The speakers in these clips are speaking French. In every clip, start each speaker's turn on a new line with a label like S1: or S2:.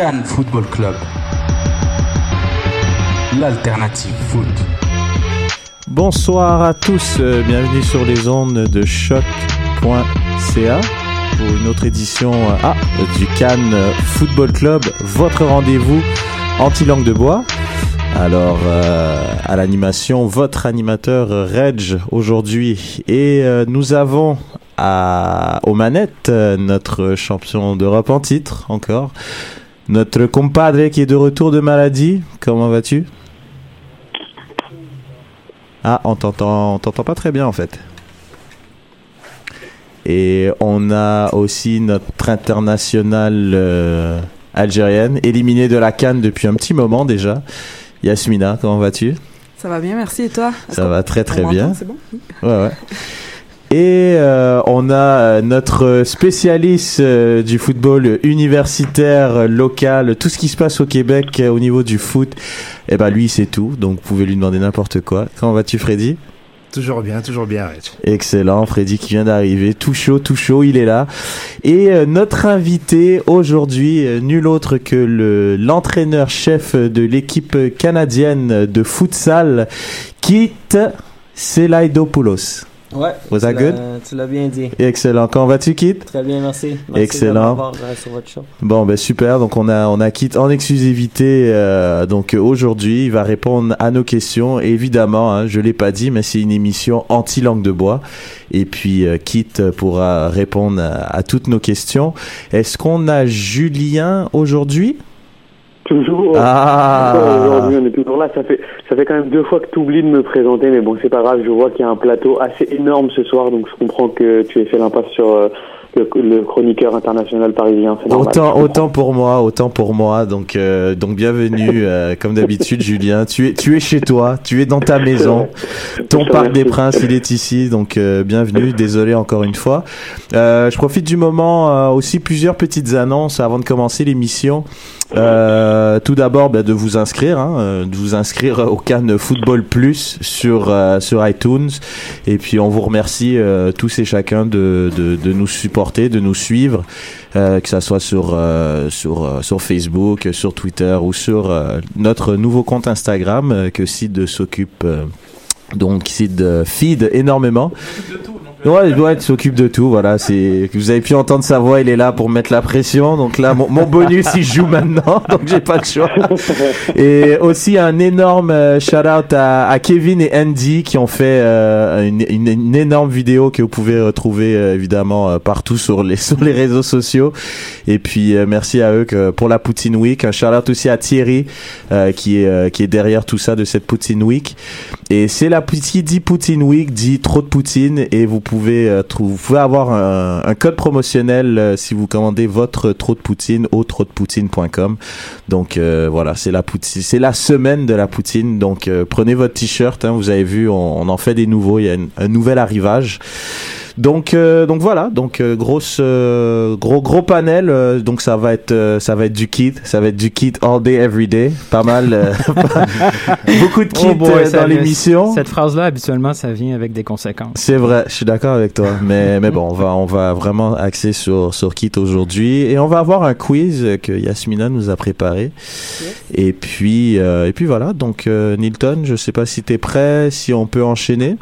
S1: Cannes Football Club. L'alternative foot.
S2: Bonsoir à tous, euh, bienvenue sur les ondes de choc.ca pour une autre édition euh, ah, du Cannes Football Club, votre rendez-vous anti-langue de bois. Alors, euh, à l'animation, votre animateur Reg aujourd'hui. Et euh, nous avons à, aux manettes euh, notre champion d'Europe en titre, encore. Notre compadre qui est de retour de maladie. Comment vas-tu? Ah, on t'entend, on t'entend pas très bien en fait. Et on a aussi notre internationale euh, algérienne, éliminée de la Cannes depuis un petit moment déjà. Yasmina, comment vas-tu?
S3: Ça va bien, merci. Et toi?
S2: Ça va très très bien.
S3: C'est bon
S2: Ouais, ouais. Et euh, on a euh, notre spécialiste euh, du football universitaire, euh, local, tout ce qui se passe au Québec euh, au niveau du foot. Eh ben lui, c'est tout, donc vous pouvez lui demander n'importe quoi. Comment vas-tu, Freddy?
S4: Toujours bien, toujours bien, Rich.
S2: Excellent, Freddy qui vient d'arriver, tout chaud, tout chaud, il est là. Et euh, notre invité aujourd'hui, euh, nul autre que le l'entraîneur-chef de l'équipe canadienne de futsal, Kit Selaidopoulos.
S5: Ouais.
S2: Was that good?
S5: Tu l'as bien dit.
S2: Excellent. Comment vas-tu, Kit?
S5: Très bien, merci. merci
S2: Excellent.
S5: euh, sur votre show.
S2: Bon, ben super. Donc on a on a Kit en exclusivité. euh, donc aujourd'hui, il va répondre à nos questions. Et évidemment, hein, je l'ai pas dit, mais c'est une émission anti langue de bois. Et puis euh, Kit pourra répondre à, à toutes nos questions. Est-ce qu'on a Julien aujourd'hui?
S6: Toujours.
S2: Ah.
S6: Aujourd'hui, on est toujours là. Ça fait, ça fait quand même deux fois que tu oublies de me présenter, mais bon, c'est pas grave. Je vois qu'il y a un plateau assez énorme ce soir, donc je comprends que tu aies fait l'impasse sur euh, le, le chroniqueur international parisien. Normal.
S2: Autant, autant pour moi, autant pour moi. Donc, euh, donc bienvenue, euh, comme d'habitude, Julien. Tu es, tu es chez toi, tu es dans ta maison. Ton parc des. Princes, il est ici. Donc, euh, bienvenue. Désolé encore une fois. Je profite du moment aussi plusieurs petites annonces avant de commencer l'émission. Euh, tout d'abord, ben, de vous inscrire, hein, de vous inscrire au Cannes Football Plus sur euh, sur iTunes. Et puis, on vous remercie euh, tous et chacun de, de, de nous supporter, de nous suivre, euh, que ça soit sur euh, sur euh, sur Facebook, sur Twitter ou sur notre nouveau compte Instagram que Sid s'occupe. donc Sid feed énormément. Ouais, ouais, tu s'occupe de tout, voilà. C'est, vous avez pu entendre sa voix, il est là pour mettre la pression. Donc là, mon, bonus, il joue maintenant, donc j'ai pas le choix. Et aussi un énorme shout out à, Kevin et Andy qui ont fait euh, une, énorme vidéo que vous pouvez retrouver euh, évidemment euh, partout sur les sur les réseaux sociaux. Et puis euh, merci à eux pour la Poutine Week. Un shout out aussi à Thierry euh, qui est euh, qui est derrière tout ça de cette Poutine Week. Et c'est la qui dit Poutine Week dit trop de Poutine et vous pouvez euh, trou- vous pouvez avoir un, un code promotionnel euh, si vous commandez votre trop de Poutine au trotdepoutine.com. Donc euh, voilà, c'est la Poutine, c'est la semaine de la Poutine. Donc euh, prenez votre t-shirt, hein, vous avez vu, on, on en fait des nouveaux, il y a une- un nouvel arrivage. Donc euh, donc voilà, donc euh, grosse euh, gros gros panel euh, donc ça va être euh, ça va être du kit, ça va être du kit all day every day, pas mal euh, beaucoup de kits
S7: Oh boy,
S2: dans l'émission.
S7: Cette phrase-là, habituellement, ça vient avec des conséquences.
S2: C'est vrai, je suis d'accord avec toi. Mais, mais bon, on va, on va vraiment axer sur, sur Kit aujourd'hui. Et on va avoir un quiz que Yasmina nous a préparé. Et puis, euh, et puis voilà. Donc, euh, Nilton, je sais pas si tu es prêt, si on peut enchaîner.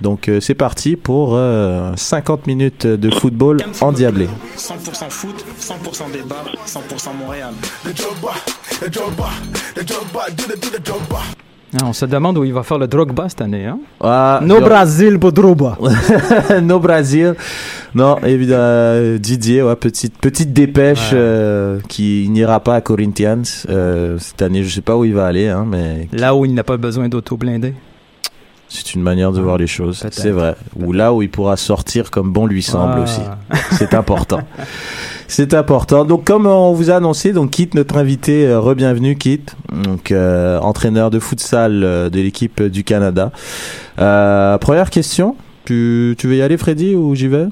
S2: Donc, euh, c'est parti pour euh, 50 minutes de football endiablé.
S8: 100% foot, 100% débat, 100% Montréal.
S7: Ah, on se demande où il va faire le Drogba cette année. Hein?
S2: Ah,
S7: No
S2: yo-
S7: Brasil, Bodroba.
S2: no Brasil. Non, évidemment, euh, Didier, ouais, petite, petite dépêche euh, qui n'ira pas à Corinthians euh, cette année. Je sais pas où il va aller, hein, mais
S7: Là où il n'a pas besoin d'auto blindé.
S2: C'est une manière de voir les choses. C'est vrai. Ou là où il pourra sortir comme bon lui semble
S7: Ah.
S2: aussi. C'est important. C'est important. Donc, comme on vous a annoncé, donc Kit, notre invité, euh, re-bienvenue Kit, donc euh, entraîneur de futsal euh, de l'équipe du Canada. Euh, première question. Tu, tu veux y aller, Freddy, ou j'y vais?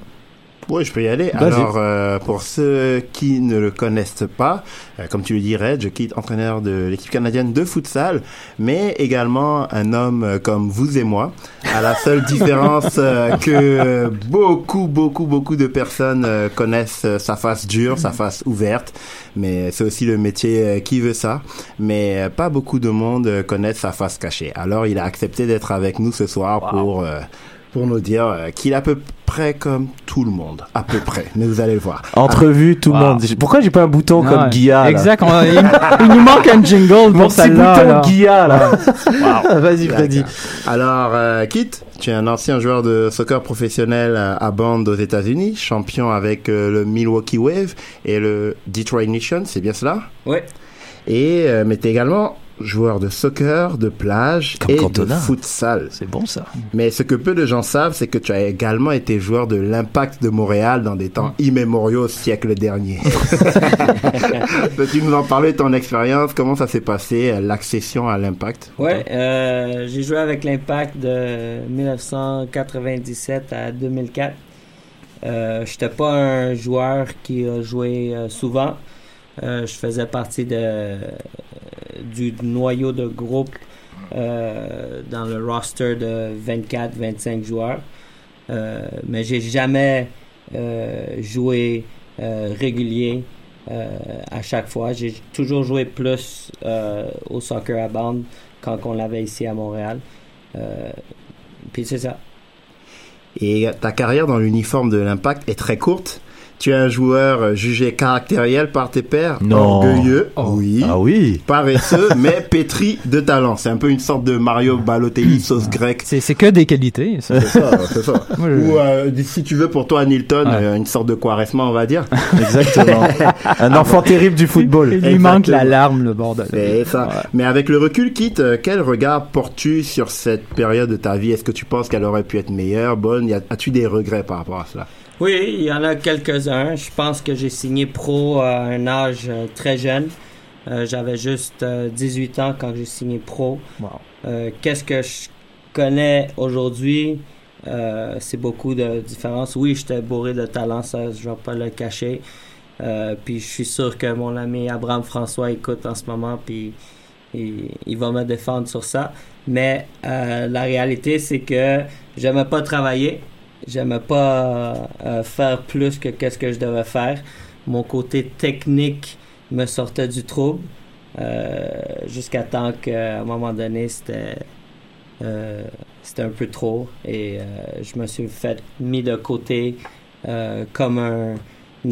S4: Oui, je peux y aller.
S2: Vas-y.
S4: Alors, euh, pour ceux qui ne le connaissent pas, euh, comme tu le dis, Red, je quitte entraîneur de l'équipe canadienne de futsal, mais également un homme euh, comme vous et moi, à la seule différence euh, que beaucoup, beaucoup, beaucoup de personnes euh, connaissent euh, sa face dure, sa face ouverte, mais c'est aussi le métier euh, qui veut ça, mais euh, pas beaucoup de monde connaissent sa face cachée. Alors, il a accepté d'être avec nous ce soir pour... euh, pour nous dire euh, qu'il est à peu près comme tout le monde. À peu près. Mais vous allez le voir.
S2: Entrevue, tout le
S7: Wow.
S2: monde. Pourquoi j'ai pas un bouton comme Guilla
S7: Exact. on il, il nous manque un jingle pour celle-là.
S2: bouton
S7: là.
S2: Guilla là. Vas-y Freddy.
S4: Alors, euh, Kit, tu es un ancien joueur de soccer professionnel à à Bond aux États-Unis, champion avec euh, le Milwaukee Wave et le Detroit Nation, c'est bien cela?
S5: Ouais.
S4: Et euh, mais t'es également joueur de soccer, de plage
S2: Comme
S4: et
S2: Cantona.
S4: de futsal.
S2: C'est bon ça.
S4: Mais ce que peu de gens savent, c'est que tu as également été joueur de l'Impact de Montréal dans des temps immémoriaux au siècle dernier. Peux-tu nous en parler de ton expérience? Comment ça s'est passé, l'accession à l'Impact?
S5: Ouais, euh, j'ai joué avec l'Impact de 1997 à 2004. Euh, J'étais pas un joueur qui a joué euh, souvent. Euh, je faisais partie de, du noyau de groupe euh, dans le roster de 24-25 joueurs. Euh, mais j'ai jamais joué régulier à chaque fois. J'ai toujours joué plus au soccer à bande quand on l'avait ici à Montréal. Puis c'est ça.
S4: Et ta carrière dans l'uniforme de l'Impact est très courte. Tu es un joueur jugé caractériel par tes pairs,
S2: Non.
S4: orgueilleux,
S7: Oh.
S4: oui,
S2: Ah oui.
S4: paresseux, mais pétri de talent. C'est un peu une sorte de Mario Balotelli sauce grecque.
S7: C'est c'est que des qualités. ça.
S4: C'est ça, c'est ça.
S7: Moi, je-
S4: Ou euh, si tu veux pour toi Nilton,
S7: Ouais.
S4: euh, une sorte de Quaresma, on va dire.
S2: Exactement. un enfant terrible du football.
S7: Il lui manque la
S4: Exactement.
S7: larme, le bordel.
S4: C'est ça.
S7: Ouais.
S4: Mais avec le recul, Kit, euh, quel regard portes-tu sur cette période de ta vie? Est-ce que tu penses qu'elle aurait pu être meilleure, bonne? As-tu des regrets par rapport à cela?
S5: Oui, il y en a quelques-uns. Je pense que j'ai signé pro à un âge euh, très jeune. Euh, J'avais juste euh, 18 ans quand j'ai signé pro.
S7: Wow.
S5: Euh, Qu'est-ce que je connais aujourd'hui? Euh, C'est beaucoup de différences. Oui, j'étais bourré de talent, ça, je vais pas le cacher. Euh, puis je suis sûr que mon ami Abraham François écoute en ce moment, puis il, il va me défendre sur ça. Mais euh, la réalité, c'est que j'aimais pas travailler. J'aimais pas euh, faire plus que qu'est-ce que je devais faire. Mon côté technique me sortait du trouble. Euh, jusqu'à temps qu'à un moment donné, c'était euh, c'était un peu trop et euh, je me suis fait mis de côté euh, comme un,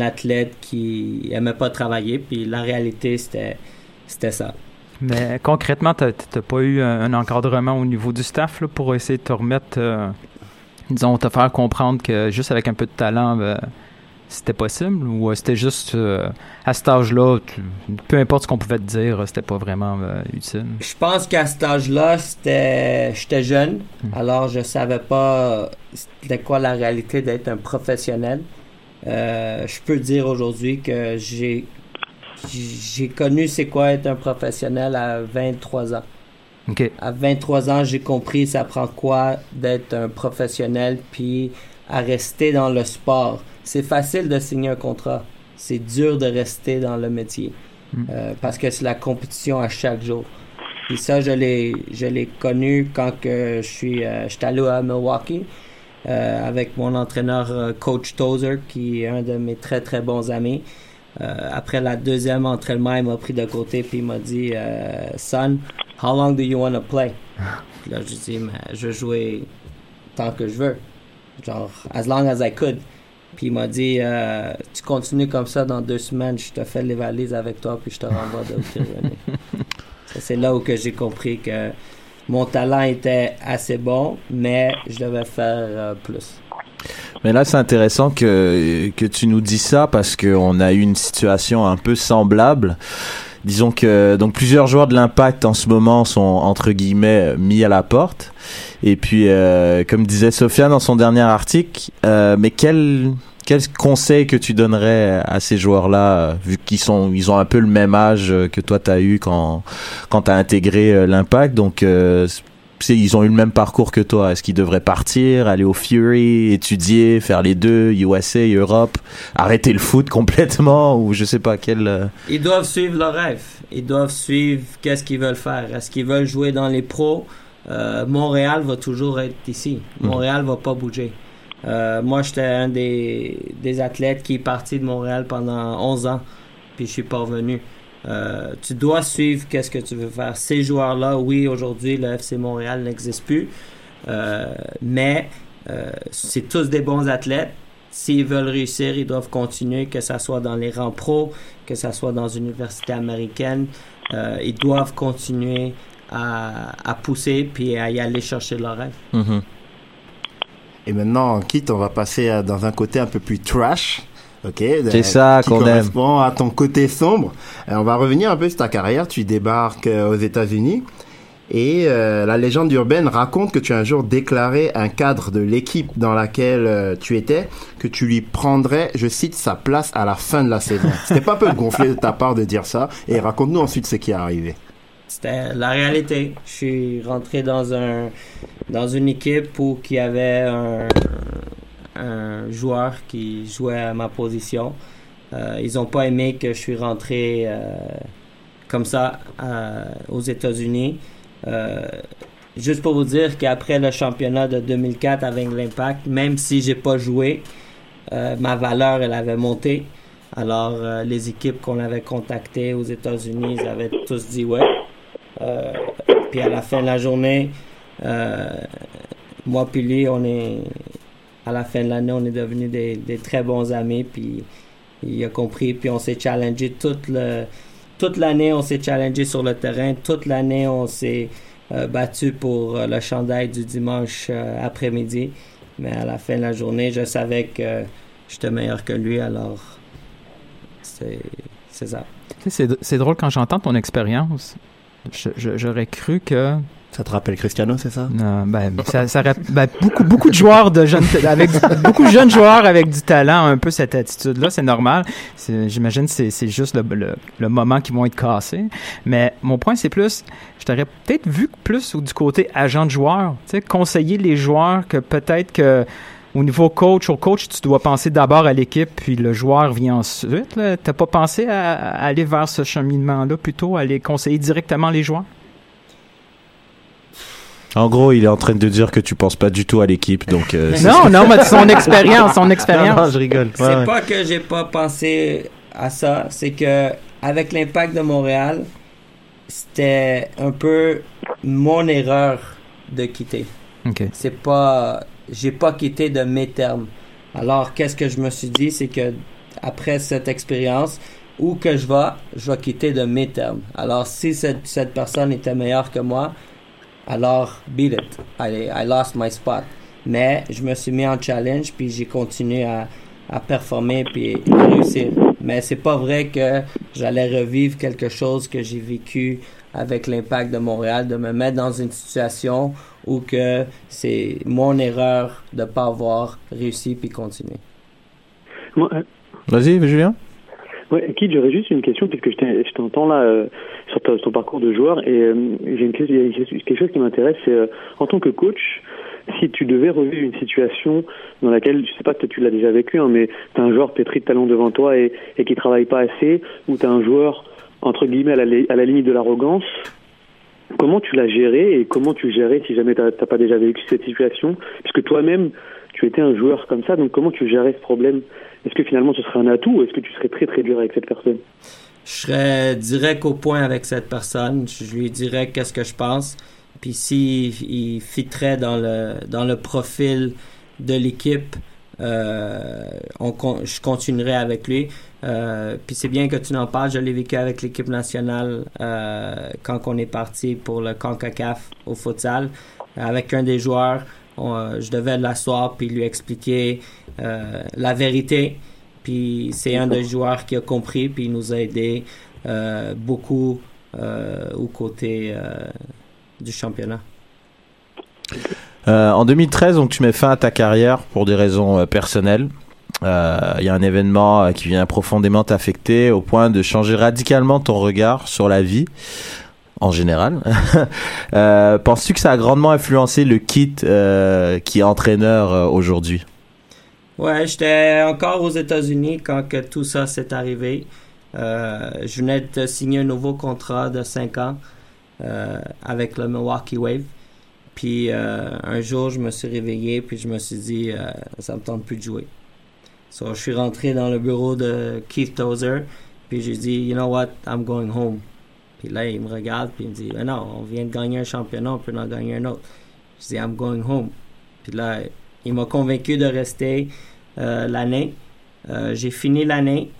S5: athlète qui aimait pas travailler. Puis la réalité, c'était c'était ça.
S7: Mais concrètement, t'as t'as pas eu un, encadrement au niveau du staff là, pour essayer de te remettre, disons, te faire comprendre que juste avec un peu de talent, ben, c'était possible ou euh, c'était juste euh, à cet âge-là, peu importe ce qu'on pouvait te dire, euh, c'était pas vraiment euh, utile.
S5: Je pense qu'à cet âge-là, c'était, j'étais jeune, alors je savais pas c'était quoi la réalité d'être un professionnel. Euh, je peux dire aujourd'hui que j'ai, j'ai connu c'est quoi être un professionnel à 23 ans.
S7: Ok.
S5: À 23 ans, j'ai compris ça prend quoi d'être un professionnel puis à rester dans le sport. C'est facile de signer un contrat. C'est dur de rester dans le métier
S7: Mm.
S5: Euh, parce que c'est la compétition à chaque jour. Et ça, je l'ai, je l'ai connu quand que je suis, euh, j'étais allé à Milwaukee euh, avec mon entraîneur coach Tozer qui est un de mes très très bons amis. Après la deuxième entraînement, il m'a pris de côté puis il m'a dit Son, how long do you want to play? Puis là, je dis Mais je veux jouer tant que je veux. Genre, as long as I could. Puis il m'a dit euh, Tu continues comme ça dans deux semaines, je te fais les valises avec toi puis je te renvoie de C'est là où que j'ai compris que mon talent était assez bon, mais je devais faire euh, plus.
S2: Mais là, c'est intéressant que, que tu nous dis ça parce qu'on a eu une situation un peu semblable. Disons que donc plusieurs joueurs de l'Impact en ce moment sont entre guillemets mis à la porte. Et puis, euh, comme disait Sofiane dans son dernier article, euh, mais quel quel conseil que tu donnerais à ces joueurs-là, euh, vu qu'ils sont ils ont un peu le même âge que toi t'as eu quand quand t'as intégré euh, l'Impact, donc euh, ils ont eu le même parcours que toi. Est-ce qu'ils devraient partir, aller au Fury, étudier, faire les deux, USA, Europe, arrêter le foot complètement ou je sais pas quel. euh,
S5: Ils doivent suivre leur rêve. Ils doivent suivre qu'est-ce qu'ils veulent faire. Est-ce qu'ils veulent jouer dans les pros? Euh, Montréal va toujours être ici.
S2: Mhm.
S5: Montréal va pas bouger. Euh, moi, j'étais un des, des athlètes qui est parti de Montréal pendant 11 ans, puis je suis pas revenu. Euh, tu dois suivre qu'est-ce que tu veux faire. Ces joueurs-là, oui, aujourd'hui, le FC Montréal n'existe plus, Euh, mais euh, c'est tous des bons athlètes. S'ils veulent réussir, ils doivent continuer, que ça soit dans les rangs pro, que ça soit dans une université américaine. Euh, ils doivent continuer à, à pousser puis à y aller chercher leur rêve.
S2: mhm.
S4: Et maintenant, Kit, on va passer à- dans un côté un peu plus trash. Ok.
S2: C'est ça
S4: qui
S2: qu'on aime.
S4: correspond à ton côté sombre. Euh, on va revenir un peu sur ta carrière. Tu débarques euh, aux États-Unis. Et euh, la légende urbaine raconte que tu as un jour déclaré un cadre de l'équipe dans laquelle euh, tu étais que tu lui prendrais, je cite, sa place à la fin de la saison. C'était pas un peu gonflé de ta part de dire ça Et raconte-nous ensuite ce qui est arrivé.
S5: C'était la réalité. Je suis rentré dans un dans une équipe où il y avait un, un joueur qui jouait à ma position. Euh, ils ont pas aimé que je suis rentré euh, comme ça euh, aux États-Unis. Euh, juste pour vous dire qu'après le championnat de 2004 avec l'Impact, même si j'ai pas joué, euh, ma valeur elle avait monté. Alors euh, les équipes qu'on avait contactées aux États-Unis, ils avaient tous dit ouais. Puis à la fin de la journée, moi puis lui, on est à la fin de l'année, on est devenus des, très bons amis. Puis il a compris. Puis on s'est challengé toute l'année, on s'est challengé sur le terrain. Toute l'année, on s'est euh, battu pour euh, le chandail du dimanche euh, après-midi. Mais à la fin de la journée, je savais que j'étais meilleur que lui. Alors c'est ça.
S7: C'est drôle quand j'entends ton expérience. J'aurais cru que
S4: Ça te rappelle Cristiano, c'est ça?
S7: Euh, ben, ça, ça ben, beaucoup beaucoup de joueurs de jeunes avec beaucoup de jeunes joueurs avec du talent un peu cette attitude là c'est normal j'imagine c'est c'est juste le, le, le moment qu'ils vont être cassés mais mon point c'est plus je t'aurais peut-être vu plus du côté agent de joueur tu sais conseiller les joueurs que peut-être que au niveau coach, au coach, tu dois penser d'abord à l'équipe, puis le joueur vient ensuite. T'as pas pensé à, à aller vers ce cheminement-là, plutôt, aller conseiller directement les joueurs?
S2: En gros, il est en train de dire que tu penses pas du tout à l'équipe, donc. euh,
S7: Non, non, mais son expérience, son expérience.
S2: Non, non, je rigole. Ouais,
S5: C'est
S2: ouais.
S5: pas que j'ai pas pensé à ça, c'est que avec l'impact de Montréal, c'était un peu mon erreur de quitter.
S7: OK.
S5: C'est pas j'ai pas quitté de mes termes. Alors qu'est-ce que je me suis dit, c'est que après cette expérience où que je vais, je vais quitter de mes termes. Alors si cette, cette personne était meilleure que moi, alors beat it. I, I lost my spot. Mais je me suis mis en challenge puis j'ai continué à, à performer puis à réussir. Mais c'est pas vrai que j'allais revivre quelque chose que j'ai vécu avec l'impact de Montréal, de me mettre dans une situation où que c'est mon erreur de pas avoir réussi puis continuer.
S6: Moi, euh,
S2: Vas-y, Julien.
S6: Ouais, Kid, j'aurais juste une question puisque je t'entends là euh, sur ton parcours de joueur. Et euh, j'ai une quelque chose qui m'intéresse, c'est euh, en tant que coach, si tu devais revivre une situation dans laquelle, je sais pas, peut-être tu l'as déjà vécu, hein, mais tu as un joueur pétri de talent devant toi et, et qui travaille pas assez, ou tu as un joueur entre guillemets à la, à la limite de l'arrogance, comment tu l'as géré et comment tu gérais si jamais t'as t'as pas déjà vécu cette situation, puisque toi-même tu étais un joueur comme ça, donc comment tu gérais ce problème? Est-ce que finalement ce serait un atout ou est-ce que tu serais très très dur avec cette personne?
S5: Je serais direct au point avec cette personne. Je lui dirais qu'est-ce que je pense. Puis s'il il fitterait dans le dans le profil de l'équipe, euh, on je continuerai avec lui. Euh, puis c'est bien que tu n'en parles. Je l'ai vécu avec l'équipe nationale euh, quand on est parti pour le CONCACAF au futsal. Avec un des joueurs, je devais l'asseoir puis lui expliquer euh, la vérité. Puis c'est un des joueurs qui a compris puis il nous a aidé euh, beaucoup euh, aux côtés euh, du championnat.
S2: En 2013, donc tu mets fin à ta carrière pour des raisons personnelles. Il y a un événement qui vient profondément t'affecter au point de changer radicalement ton regard sur la vie. en général. Penses-tu que ça a grandement influencé le kit qui est entraîneur aujourd'hui?
S5: Ouais, j'étais encore aux États-Unis quand tout ça s'est arrivé. Euh, je venais de signer un nouveau contrat de 5 ans euh, avec le Milwaukee Wave. Puis euh, un jour, je me suis réveillé, puis je me suis dit, ça me tente plus de jouer. So, je suis rentré dans le bureau de Keith Tozer, puis j'ai dit, you know what, I'm going home. Puis là, il me regarde, puis il me dit, non, on vient de gagner un championnat, on peut en gagner un autre. Je dis, I'm going home. Puis là, il m'a convaincu de rester l'année. Euh, j'ai fini l'année.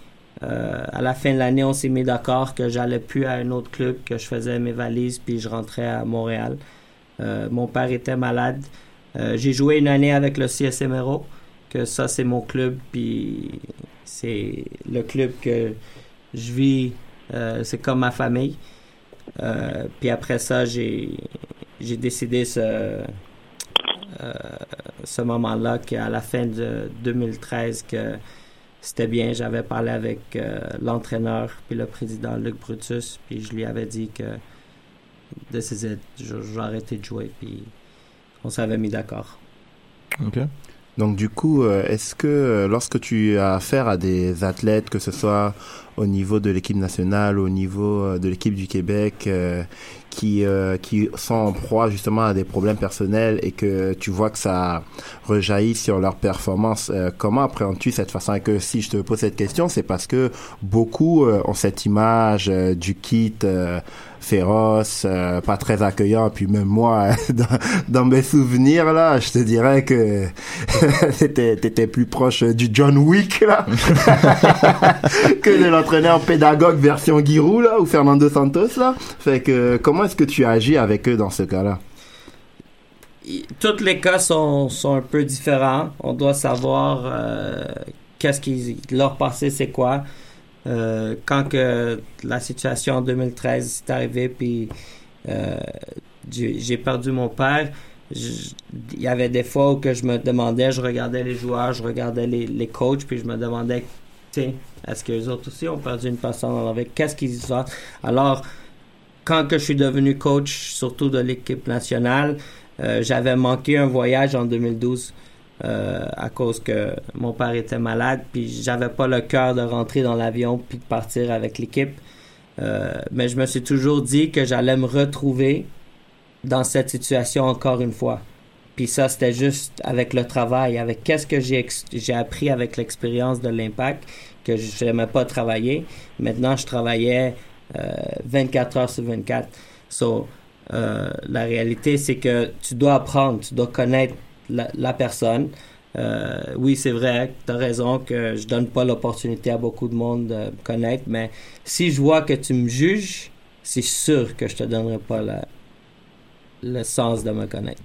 S5: Euh, à la fin de l'année, on s'est mis d'accord que j'allais plus à un autre club, que je faisais mes valises, puis je rentrais à Montréal. Euh, mon père était malade. Euh, j'ai joué une année avec le CSMRO, que ça c'est mon club, puis c'est le club que je vis, euh, c'est comme ma famille. Euh, puis après ça, j'ai décidé ce euh, ce moment-là qu'à la fin de 2013 que c'était bien. J'avais parlé avec euh, l'entraîneur puis le président Luc Brutus, puis je lui avais dit que this is it. Je- J'ai arrêté de jouer, puis on s'avait mis d'accord.
S2: Ok.
S4: Donc du coup, euh, est-ce que euh, lorsque tu as affaire à des athlètes, que ce soit au niveau de l'équipe nationale, au niveau euh, de l'équipe du Québec, euh, qui euh, qui sont en proie justement à des problèmes personnels et que tu vois que ça rejaillit sur leur performance, euh, comment appréhendes-tu cette façon? Et que si je te pose cette question, c'est parce que beaucoup euh, ont cette image euh, du kit euh, féroce, euh, pas très accueillant. Puis même moi, dans, mes souvenirs là, je te dirais que t'étais plus proche du John Wick là que de l'entraîneur pédagogue version Giroud là ou Fernando Santos là. Fait que comment est-ce que tu agis avec eux dans ce cas-là?
S5: Tous les cas sont, sont un peu différents. On doit savoir euh, qu'est-ce qui leur passé, c'est quoi. Euh, quand que la situation en 2013 est arrivée, puis euh, j'ai perdu mon père, il y avait des fois où que je me demandais, je regardais les joueurs, je regardais les, les coachs, puis je me demandais, sais, est-ce que les autres aussi ont perdu une personne dans leur vie? Qu'est-ce qu'ils se passent? Alors, quand que je suis devenu coach, surtout de l'équipe nationale, euh, j'avais manqué un voyage en 2012 euh, à cause que mon père était malade, puis j'avais pas le cœur de rentrer dans l'avion puis de partir avec l'équipe. Euh, mais je me suis toujours dit que j'allais me retrouver dans cette situation encore une fois. Puis ça, c'était juste avec le travail, avec qu'est-ce que j'ai j'ai appris avec l'expérience de l'impact, que je n'aimais pas travailler. Maintenant, je travaillais euh, 24 heures sur 24. So, euh, la réalité, c'est que tu dois apprendre, tu dois connaître la, la personne. Euh, oui, c'est vrai, tu as raison que je donne pas l'opportunité à beaucoup de monde de me connaître, mais si je vois que tu me juges, c'est sûr que je te donnerai pas la- le sens de me connaître.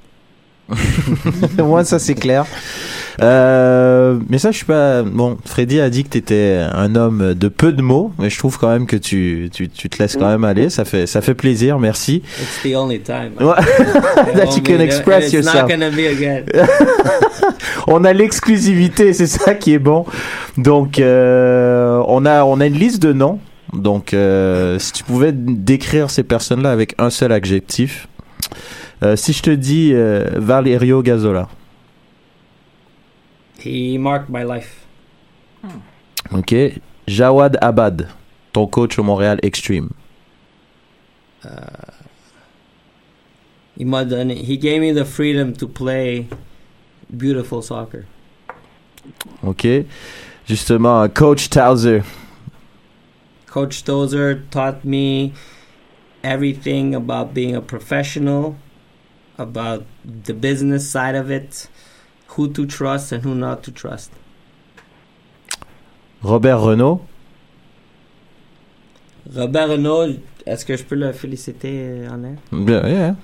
S2: Moi, ça c'est clair. Euh, mais ça, je suis pas. Bon, Freddy a dit que t'étais un homme de peu de mots, mais je trouve quand même que tu, tu, tu te laisses quand même aller. Ça fait, ça fait plaisir. Merci.
S5: It's the only time.
S2: That you can express
S5: It's
S2: yourself.
S5: not gonna be again.
S2: On a l'exclusivité, c'est ça qui est bon. Donc, euh, on a, on a une liste de noms. Donc, euh, si tu pouvais décrire ces personnes-là avec un seul adjectif. Euh, si je te dis euh, Valerio Gazola,
S5: He marked my life.
S2: ok. Jawad Abad, ton coach au Montréal Extreme.
S5: He m'a donné, he gave me the freedom to play beautiful soccer.
S2: Ok. Justement, Coach Towser.
S5: Coach Tozer taught me everything about being a professional, about the business side of it, who to trust and who not to trust.
S2: Robert Renault.
S5: Robert Renault, est-ce que je peux le féliciter en l'air?
S2: Bien, yeah.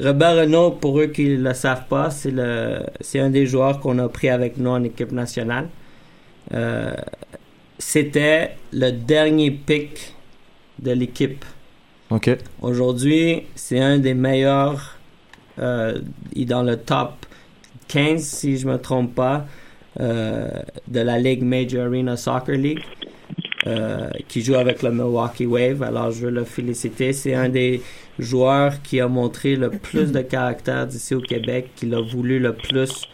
S5: Robert Renault, pour eux qui ne le savent pas, c'est le c'est un des joueurs qu'on a pris avec nous en équipe nationale. Euh, C'était le dernier pick de l'équipe.
S2: Ok.
S5: Aujourd'hui, c'est un des meilleurs. Euh, il est dans le top 15, si je me trompe pas, euh, de la Ligue Major Arena Soccer League, euh, qui joue avec le Milwaukee Wave. Alors, je veux le féliciter. C'est un des joueur qui a montré le plus de caractère d'ici au Québec, qui l'a voulu le plus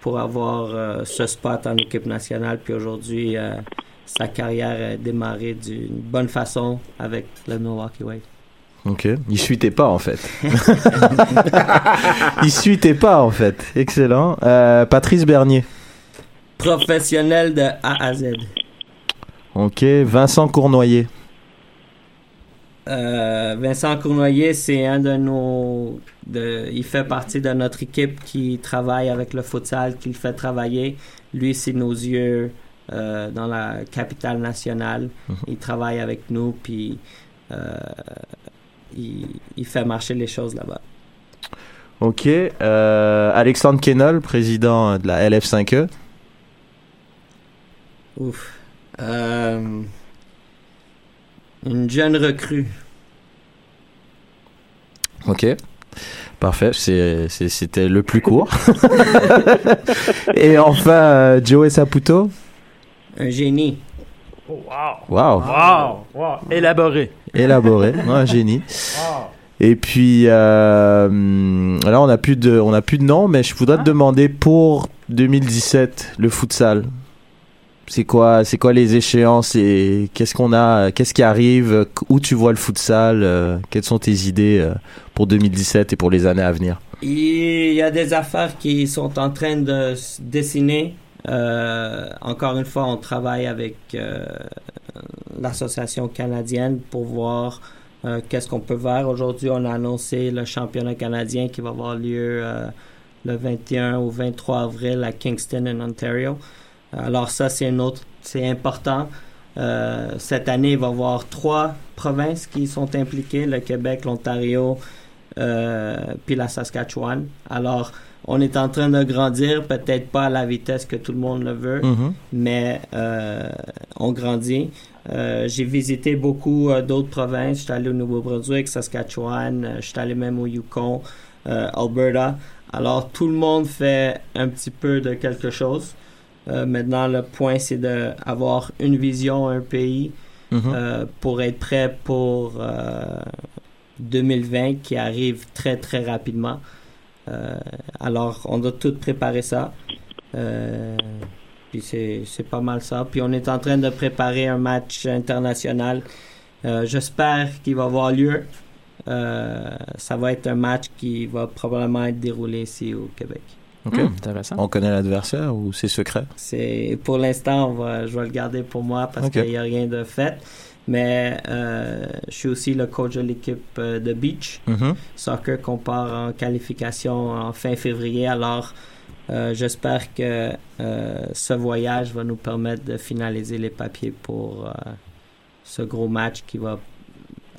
S5: pour avoir ce spot en équipe nationale. Puis aujourd'hui, sa carrière a démarré d'une bonne façon avec le Milwaukee Wave.
S2: Ok. Il suit tes pas, en fait. Il suit tes pas, en fait. Excellent. Euh, Patrice Bernier.
S5: Professionnel de A à Z.
S2: Ok. Vincent Cournoyer.
S5: Euh, Vincent Cournoyer, c'est un de nos. De, il fait partie de notre équipe qui travaille avec le futsal, qui le fait travailler. Lui, c'est nos yeux euh, dans la capitale nationale. Il travaille avec nous, puis euh, il, il fait marcher les choses là-bas.
S2: Ok. Euh, Alexandre Kennel, président de la LF5E.
S5: Ouf. Euh, une jeune recrue.
S2: Ok. Parfait. C'était le plus court. Et enfin, euh, Joey Saputo.
S5: Un génie.
S7: Wow.
S2: Wow.
S7: Wow. Wow. Élaboré.
S2: Élaboré. Un génie. Et puis euh, là, on n'a plus de, on a plus de nom, mais je voudrais te demander pour 2017 le futsal. C'est quoi, c'est quoi les échéances et qu'est-ce qu'on a, qu'est-ce qui arrive, où tu vois le futsal, euh, quelles sont tes idées euh, pour 2017 et pour les années à venir?
S5: Il y a des affaires qui sont en train de se dessiner. Euh, encore une fois, on travaille avec euh, l'association canadienne pour voir euh, qu'est-ce qu'on peut faire. Aujourd'hui, on a annoncé le championnat canadien qui va avoir lieu euh, le 21 au 23 avril à Kingston, en Ontario. Alors ça, c'est une autre, c'est important. Euh, cette année, il va y avoir trois provinces qui sont impliquées, le Québec, l'Ontario, euh, puis la Saskatchewan. Alors, on est en train de grandir, peut-être pas à la vitesse que tout le monde le veut,
S2: Mhm.
S5: mais euh, on grandit. Euh, j'ai visité beaucoup euh, d'autres provinces. J'étais allé au Nouveau-Brunswick, Saskatchewan, euh, j'étais allé même au Yukon, euh, Alberta. Alors, tout le monde fait un petit peu de quelque chose. Euh, maintenant, le point, c'est d'avoir une vision, un pays,
S2: Mhm.
S5: euh, pour être prêt pour euh, 2020 qui arrive très très rapidement. Euh, alors, on doit tout préparer ça. Euh, puis c'est pas mal ça. Puis on est en train de préparer un match international. Euh, J'espère qu'il va avoir lieu. Ça va être un match qui va probablement être déroulé ici au Québec.
S2: Ok.
S7: Hmm, intéressant.
S2: On connaît l'adversaire ou c'est secret
S5: C'est pour l'instant, on va, je vais le garder pour moi parce qu'il n'y a rien de fait. Mais euh, je suis aussi le coach de l'équipe euh, de beach
S2: Mhm.
S5: soccer qu'on part en qualification en fin février. Alors, euh, j'espère que euh, ce voyage va nous permettre de finaliser les papiers pour euh, ce gros match qui va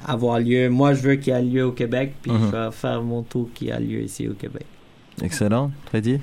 S5: avoir lieu. Moi, je veux qu'il ait lieu au Québec, puis
S2: Mhm.
S5: je vais faire mon tour qui a lieu ici au Québec.
S2: Excellent. Freddy.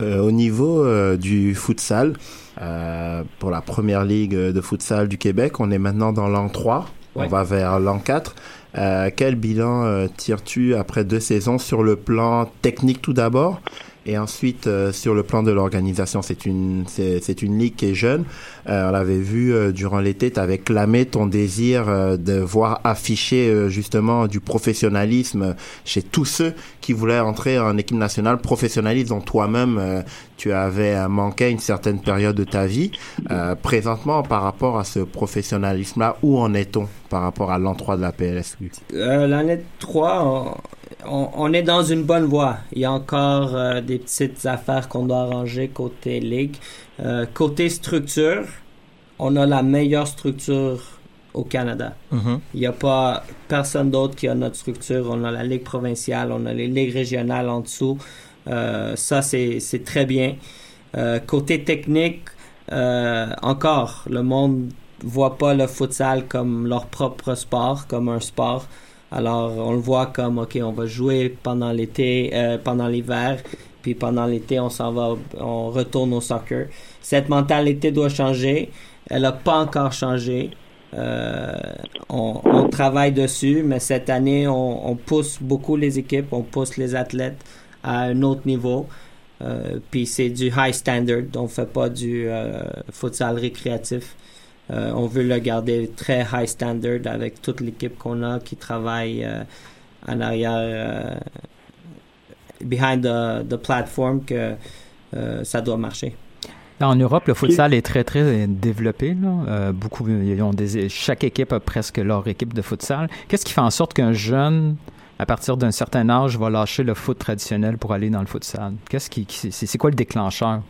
S4: Euh, au niveau euh, du futsal, euh, pour la première ligue de futsal du Québec, on est maintenant dans l'an 3.
S5: Ouais.
S4: On va vers l'an 4. Euh, quel bilan euh, tires-tu après deux saisons sur le plan technique tout d'abord? Et ensuite euh, sur le plan de l'organisation C'est une c'est une ligue qui est jeune. Euh, on l'avait vu euh, durant l'été, tu avais clamé ton désir euh, de voir afficher euh, justement du professionnalisme chez tous ceux qui voulaient entrer en équipe nationale, professionnalisme dont toi-même euh, tu avais manqué une certaine période de ta vie. Présentement, par rapport à ce professionnalisme-là, où en est-on par rapport à l'an 3 de la
S5: Euh, L'année 3, on, on- on est dans une bonne voie. Il y a encore euh, des petites affaires qu'on doit arranger côté ligue. Euh, côté structure, on a la meilleure structure au Canada.
S2: Mhm.
S5: Il n'y a pas personne d'autre qui a notre structure. On a la Ligue provinciale, on a les ligues régionales en dessous. Euh, ça, c'est c'est très bien. Euh, côté technique, euh, encore, le monde voit pas le futsal comme leur propre sport, comme un sport. Alors, on le voit comme, OK, on va jouer pendant l'été, euh, pendant l'hiver, puis pendant l'été, on s'en va, on retourne au soccer. Cette mentalité doit changer. Elle n'a pas encore changé. Euh, on, travaille dessus, mais cette année, on, on pousse beaucoup les équipes, on pousse les athlètes à un autre niveau. Euh, Puis c'est du high standard, on fait pas du euh, futsal récréatif. Euh, on veut le garder très high standard avec toute l'équipe qu'on a qui travaille euh, en arrière, euh, behind the, the platform, que euh, ça doit marcher.
S7: En Europe, le futsal est très, très développé. Là. Euh, beaucoup, ils ont des, chaque équipe a presque leur équipe de futsal. Qu'est-ce qui fait en sorte qu'un jeune, à partir d'un certain âge, va lâcher le foot traditionnel pour aller dans le futsal? Qu'est-ce qui, c'est, c'est quoi le déclencheur?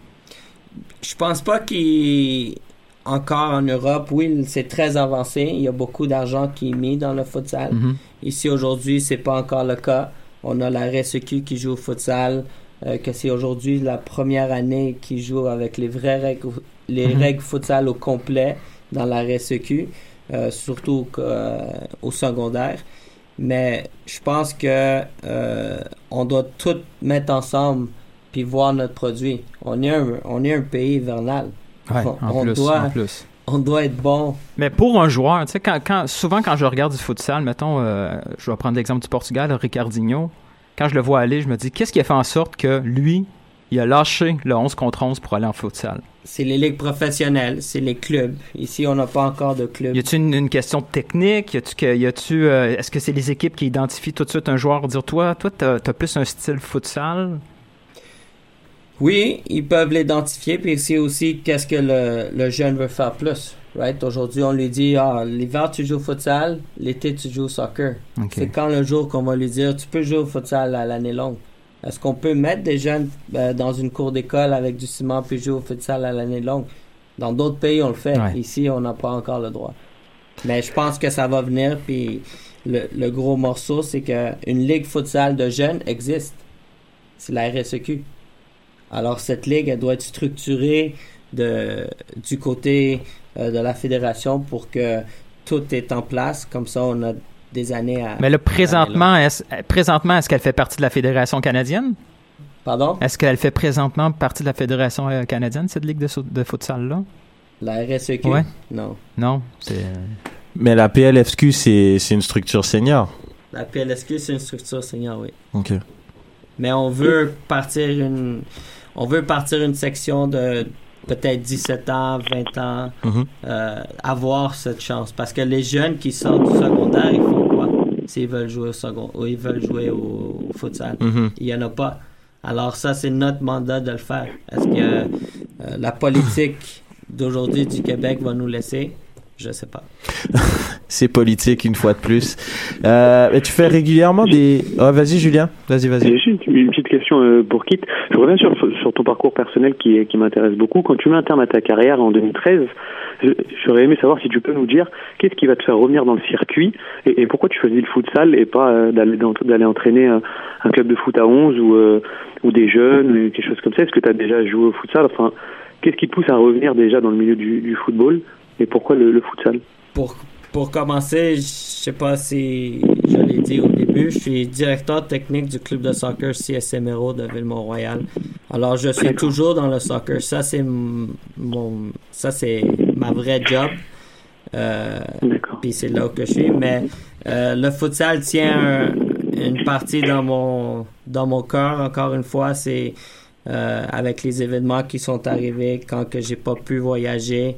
S5: Je pense pas qu'il encore en Europe, oui, c'est très avancé. Il y a beaucoup d'argent qui est mis dans le futsal.
S7: Mhm.
S5: Ici aujourd'hui, c'est pas encore le cas. On a la RSEQ qui joue au futsal, euh, que c'est aujourd'hui la première année qui joue avec les vraies règles, les
S7: Mhm.
S5: règles futsal au complet dans la RSEQ, euh, surtout euh, au secondaire. Mais je pense que euh, on doit tout mettre ensemble puis voir notre produit. On est un, on est un pays hivernal.
S7: Ouais,
S5: on,
S7: en
S5: on
S7: plus,
S5: doit,
S7: en plus.
S5: on doit être bon.
S7: Mais pour un joueur, tu sais, quand, quand, souvent quand je regarde du futsal, mettons, euh, je vais prendre l'exemple du Portugal, Ricardinho, quand je le vois aller, je me dis, qu'est-ce qui a fait en sorte que lui, il a lâché le 11 contre 11 pour aller en futsal?
S5: C'est les ligues professionnelles, c'est les clubs. Ici, on n'a pas encore de clubs.
S7: Y a-tu une, une question de technique? Y a-tu que, y a-tu, euh, est-ce que c'est les équipes qui identifient tout de suite un joueur, dire, toi, toi, t'as, t'as plus un style futsal?
S5: Oui, ils peuvent l'identifier, puis c'est aussi qu'est-ce que le, le jeune veut faire plus. Right? Aujourd'hui, on lui dit, ah, l'hiver, tu joues au futsal, l'été, tu joues au soccer.
S7: Ok.
S5: C'est quand le jour qu'on va lui dire, tu peux jouer au futsal à l'année longue. Est-ce qu'on peut mettre des jeunes euh, dans une cour d'école avec du ciment puis jouer au futsal à l'année longue? Dans d'autres pays, on le fait.
S7: Ouais.
S5: Ici, on n'a pas encore le droit. Mais je pense que ça va venir, puis le, le gros morceau, c'est que une ligue futsal de jeunes existe. C'est la RSEQ. Alors, cette ligue, elle doit être structurée de, du côté euh, de la fédération pour que tout est en place. Comme ça, on a des années à...
S7: Mais là, présentement, est-ce, présentement, est-ce qu'elle fait partie de la Fédération canadienne?
S5: Pardon?
S7: Est-ce qu'elle fait présentement partie de la Fédération euh, canadienne, cette ligue de, de futsal-là?
S5: La RSEQ?
S7: Ouais.
S5: Non.
S7: Non, c'est... euh,
S2: Mais la PLFQ, c'est c'est une structure senior.
S5: La PLSQ, c'est une structure senior, oui.
S2: Ok.
S5: Mais on veut partir une... On veut partir une section de peut-être 17 ans, 20 ans,
S2: Mhm.
S5: euh, avoir cette chance. Parce que les jeunes qui sortent du secondaire, ils font quoi? S'ils veulent jouer au second, ou ils veulent jouer au, au futsal.
S2: Mhm.
S5: Il y en a pas. Alors ça, c'est notre mandat de le faire. Est-ce que euh, la politique d'aujourd'hui du Québec va nous laisser? Je sais pas.
S2: C'est politique une fois de plus. Euh, mais tu fais régulièrement des. Oh, vas-y, Julien. Vas-y, vas-y.
S6: J'ai juste une, une petite question euh, pour Kit. Je reviens sur, sur ton parcours personnel qui, m'intéresse beaucoup. Quand tu mets un terme à ta carrière en 2013, je- j'aurais aimé savoir si tu peux nous dire qu'est-ce qui va te faire revenir dans le circuit et, pourquoi tu choisis le futsal et pas euh, d'aller entraîner un, un club de foot à 11 ou, euh, ou des jeunes ou quelque chose comme ça. Est-ce que tu as déjà joué au futsal? Enfin, qu'est-ce qui te pousse à revenir déjà dans le milieu du, football et pourquoi le, le futsal?
S5: Pour, pour commencer, je sais pas si je l'ai dit au début, je suis directeur technique du club de soccer CSM Hérault de Villemont-Royal. Alors, je suis toujours dans le soccer. Ça, c'est mon, ça, c'est ma vraie job. Euh, puis c'est là que je suis. Mais euh, le futsal tient un- une partie dans mon dans mon cœur. Encore une fois, c'est euh, avec les événements qui sont arrivés quand que j'ai pas pu voyager.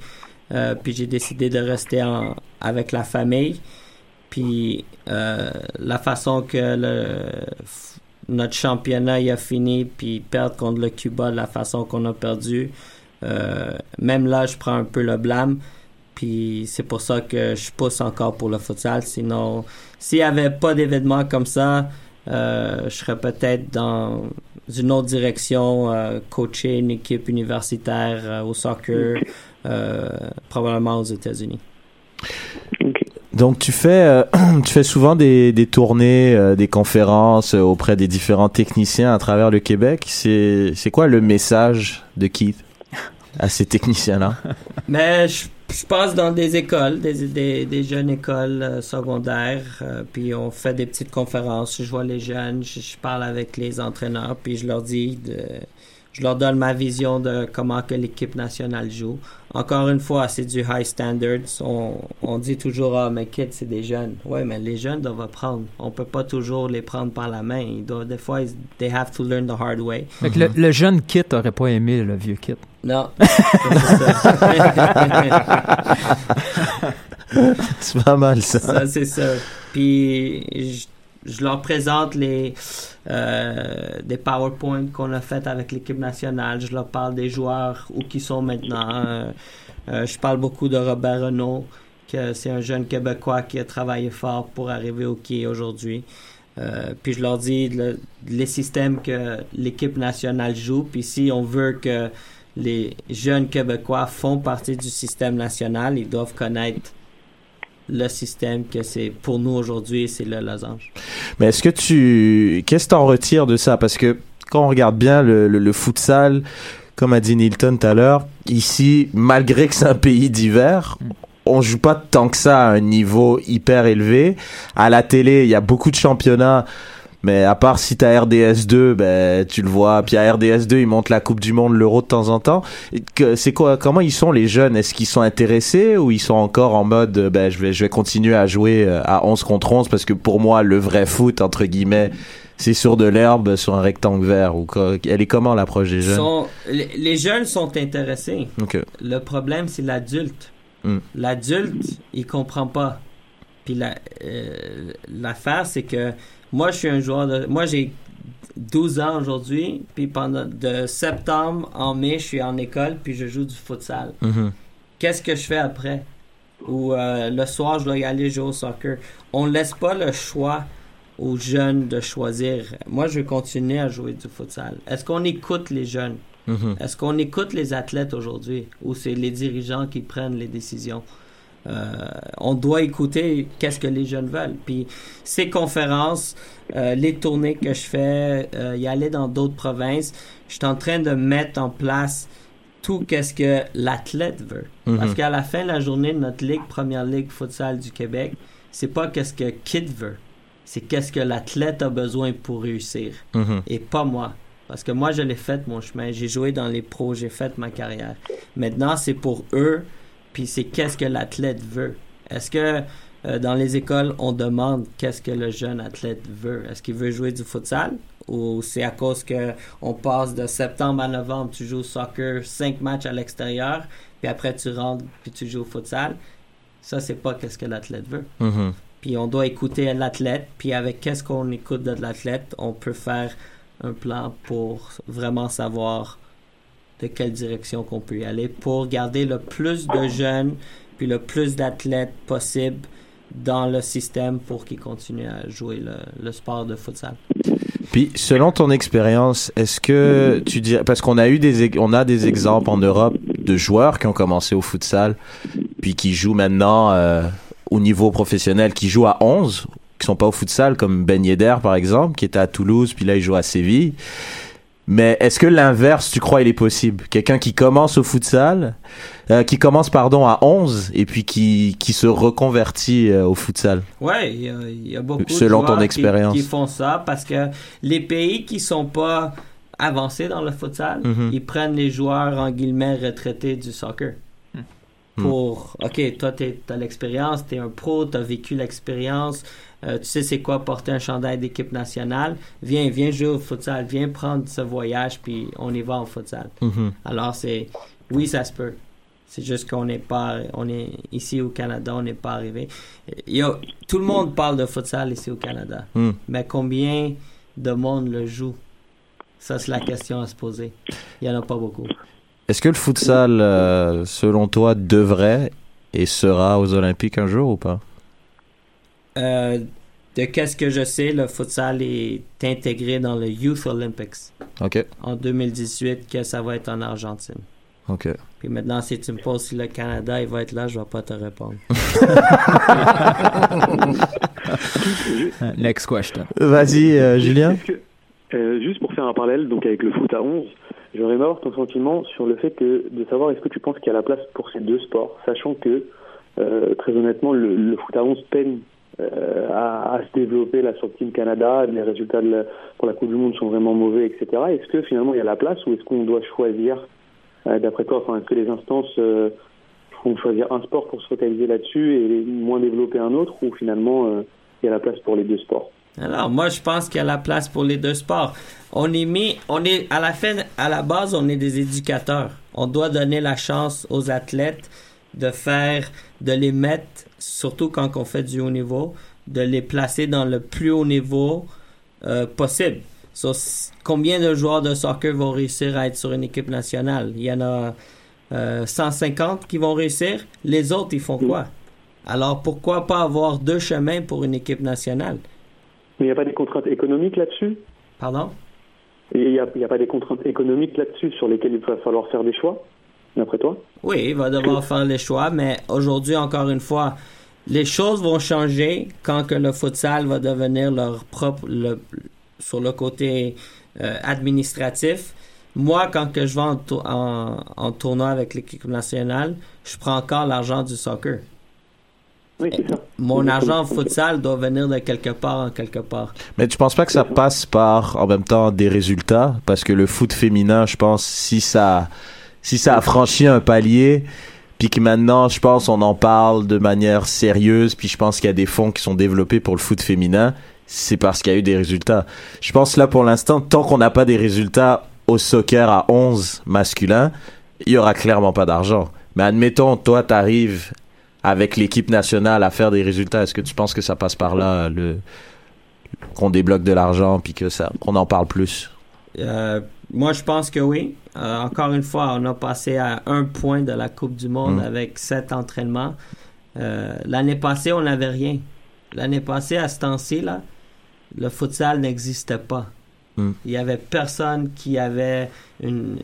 S5: Euh, puis j'ai décidé de rester en, avec la famille. Puis euh, la façon que le, notre championnat il a fini, puis perdre contre le Cuba, de la façon qu'on a perdu, euh, même là, je prends un peu le blâme. Puis c'est pour ça que je pousse encore pour le futsal. Sinon, s'il n'y avait pas d'événements comme ça, euh, je serais peut-être dans une autre direction, euh, coacher une équipe universitaire euh, au soccer, euh, probablement aux États-Unis.
S2: Donc tu fais, euh, tu fais souvent des, des tournées, euh, des conférences euh, auprès des différents techniciens à travers le Québec. C'est quoi le message de Keith à ces techniciens-là?
S5: Mais je, je passe dans des écoles, des, des, des jeunes écoles secondaires, puis on fait des petites conférences. Je vois les jeunes, je, je parle avec les entraîneurs, puis je leur dis, de, je leur donne ma vision de comment que l'équipe nationale joue. Encore une fois, c'est du high standards. On, on dit toujours, ah, mais kids, c'est des jeunes. Ouais, mais les jeunes doivent apprendre. On peut pas toujours les prendre par la main. Ils doivent, des fois, ils- they have to learn the hard way.
S7: Fait que le, le jeune Kit aurait pas aimé le vieux Kit.
S5: Non. C'est
S2: pas mal ça.
S5: Ça, c'est ça. Puis, je- je leur présente les euh, des PowerPoint qu'on a fait avec l'équipe nationale. Je leur parle des joueurs où qui sont maintenant. Euh, euh, je parle beaucoup de Robert Renault, que c'est un jeune Québécois qui a travaillé fort pour arriver au est aujourd'hui. Euh, puis je leur dis le- les systèmes que l'équipe nationale joue. Puis si on veut que les jeunes Québécois font partie du système national, ils doivent connaître le système que c'est pour nous aujourd'hui, c'est le losange.
S2: Mais est-ce que tu. Qu'est-ce que t'en retires de ça? Parce que quand on regarde bien le, le, le futsal, comme a dit Nilton tout à l'heure, ici, malgré que c'est un pays d'hiver, on joue pas tant que ça à un niveau hyper élevé. À la télé, il y a beaucoup de championnats. Mais à part si t'as RDS2, ben tu le vois. Puis à RDS2, ils montent la Coupe du Monde, l'Euro de temps en temps. C'est quoi Comment ils sont les jeunes? Est-ce qu'ils sont intéressés ou ils sont encore en mode euh, ben je vais je vais continuer à jouer euh, à 11 contre 11 parce que pour moi le vrai foot entre guillemets c'est sur de l'herbe sur un rectangle vert ou Elle est comment l'approche des jeunes?
S5: Sont- les, les jeunes sont intéressés. Le problème, c'est l'adulte.
S2: Mm.
S5: L'adulte, il comprend pas. Puis la, euh, l'affaire, c'est que moi, je suis un joueur de. Moi, j'ai 12 ans aujourd'hui. Puis pendant de septembre en mai, je suis en école. Puis je joue du futsal.
S2: Mhm.
S5: Qu'est-ce que je fais après? Ou euh, le soir, je dois y aller jouer au soccer. On laisse pas le choix aux jeunes de choisir. Moi, je veux continuer à jouer du futsal. Est-ce qu'on écoute les jeunes?
S2: Mhm.
S5: Est-ce qu'on écoute les athlètes aujourd'hui? Ou c'est les dirigeants qui prennent les décisions? Euh, on doit écouter qu'est-ce que les jeunes veulent. Puis ces conférences, euh, les tournées que je fais, euh, y aller dans d'autres provinces, je suis en train de mettre en place tout qu'est-ce que l'athlète veut.
S2: Mhm.
S5: Parce qu'à la fin de la journée de notre ligue, première ligue futsal du Québec, c'est pas qu'est-ce que Kid veut, c'est qu'est-ce que l'athlète a besoin pour réussir
S2: Mhm.
S5: et pas moi. Parce que moi, je l'ai fait mon chemin. J'ai joué dans les pros, j'ai fait ma carrière. Maintenant, c'est pour eux, puis c'est qu'est-ce que l'athlète veut? Est-ce que euh, dans les écoles, on demande qu'est-ce que le jeune athlète veut? Est-ce qu'il veut jouer du futsal? Ou c'est à cause que on passe de septembre à novembre, tu joues au soccer, cinq matchs à l'extérieur, puis après tu rentres, puis tu joues au futsal? Ça, c'est pas qu'est-ce que l'athlète veut.
S2: Mhm.
S5: Puis on doit écouter l'athlète. Puis avec qu'est-ce qu'on écoute de l'athlète, on peut faire un plan pour vraiment savoir de quelle direction qu'on peut y aller pour garder le plus de jeunes puis le plus d'athlètes possible dans le système pour qu'ils continuent à jouer le, sport de futsal.
S2: Puis, selon ton expérience, est-ce que tu dirais, parce qu'on a eu des, on a des exemples en Europe de joueurs qui ont commencé au futsal, puis qui jouent maintenant euh, au niveau professionnel, qui jouent à 11, qui sont pas au futsal, comme Ben Yedder, par exemple, qui était à Toulouse, puis là, il joue à Séville. Mais est-ce que l'inverse, tu crois, il est possible? Quelqu'un qui commence au futsal, euh, qui commence, pardon, à 11, et puis qui, qui se reconvertit euh, au futsal?
S5: Ouais, il y a, il y a beaucoup
S2: Selon
S5: de
S2: ton
S5: joueurs qui-
S2: expérience.
S5: Qui, font ça parce que les pays qui sont pas avancés dans le futsal,
S2: Mhm.
S5: ils prennent les joueurs en guillemets retraités du soccer.
S2: Hmm.
S5: Pour, ok, toi tu as l'expérience, tu es un pro, tu as vécu l'expérience, euh, tu sais c'est quoi porter un chandail d'équipe nationale, viens, viens jouer au futsal, viens prendre ce voyage, puis on y va en futsal.
S2: Mhm.
S5: Alors c'est, oui ça se peut. C'est juste qu'on n'est pas, on est ici au Canada, on n'est pas arrivé. Il y a- tout le monde parle de futsal ici au Canada,
S2: Hmm.
S5: mais combien de monde le joue? Ça c'est la question à se poser. Il y en a pas beaucoup.
S2: Est-ce que le futsal, euh, selon toi, devrait et sera aux Olympiques un jour ou pas?
S5: Euh, de qu'est-ce que je sais, le futsal est intégré dans le Youth Olympics
S2: Ok,
S5: en 2018, que ça va être en Argentine.
S2: ok.
S5: Puis maintenant, si tu me poses si le Canada il va être là, je vais pas te répondre.
S7: Euh, Next question.
S2: Vas-y, euh, Julien.
S6: Euh, juste pour faire un parallèle donc avec le foot à 11, j'aimerais avoir ton sentiment sur le fait que de savoir est-ce que tu penses qu'il y a la place pour ces deux sports, sachant que euh, très honnêtement le, le foot à 11 peine euh, à, se développer là sur le Team Canada, les résultats la- pour la Coupe du Monde sont vraiment mauvais, etc. Est-ce que finalement il y a la place ou est-ce qu'on doit choisir, euh, d'après toi, enfin, est-ce que les instances euh, font choisir un sport pour se focaliser là-dessus et moins développer un autre ou finalement euh, il y a la place pour les deux sports?
S5: Alors, moi, je pense qu'il y a la place pour les deux sports. On est mis, on est, à la fin, à la base, on est des éducateurs. On doit donner la chance aux athlètes de faire, de les mettre, surtout quand on fait du haut niveau, de les placer dans le plus haut niveau euh, possible. So, combien de joueurs de soccer vont réussir à être sur une équipe nationale? Il y en a euh, 150 qui vont réussir. Les autres, ils font quoi? Alors pourquoi pas avoir deux chemins pour une équipe nationale?
S6: Mais il n'y a pas des contraintes économiques là-dessus?
S5: Pardon?
S6: Il n'y a, a pas des contraintes économiques là-dessus sur lesquelles il va falloir faire des choix, d'après toi?
S5: Oui, il va devoir faire les choix, mais aujourd'hui, encore une fois, les choses vont changer quand que le futsal va devenir leur propre le- sur le côté euh, administratif. Moi, quand que je vais en, tour- en, en tournoi avec l'équipe nationale, je prends encore l'argent du soccer.
S6: Oui, c'est ça.
S5: Mon argent futsal doit venir de quelque part en quelque part.
S2: Mais tu penses pas que ça passe par, en même temps, des résultats? Parce que le foot féminin, je pense, si ça, si ça a franchi un palier, puis que maintenant, je pense, on en parle de manière sérieuse, puis je pense qu'il y a des fonds qui sont développés pour le foot féminin, c'est parce qu'il y a eu des résultats. Je pense là, pour l'instant, tant qu'on n'a pas des résultats au soccer à 11 masculin, il y aura clairement pas d'argent. Mais admettons, toi, t'arrives avec l'équipe nationale à faire des résultats. Est-ce que tu penses que ça passe par là, le, qu'on débloque de l'argent puis que ça qu'on en parle plus?
S5: Euh, moi, je pense que oui. Euh, encore une fois, on a passé à un point de la Coupe du Monde
S2: Mm.
S5: avec sept entraînements. Euh, L'année passée, on n'avait rien. L'année passée, à ce temps-ci, là, le futsal n'existait pas.
S2: Mm.
S5: Il y avait personne qui avait une,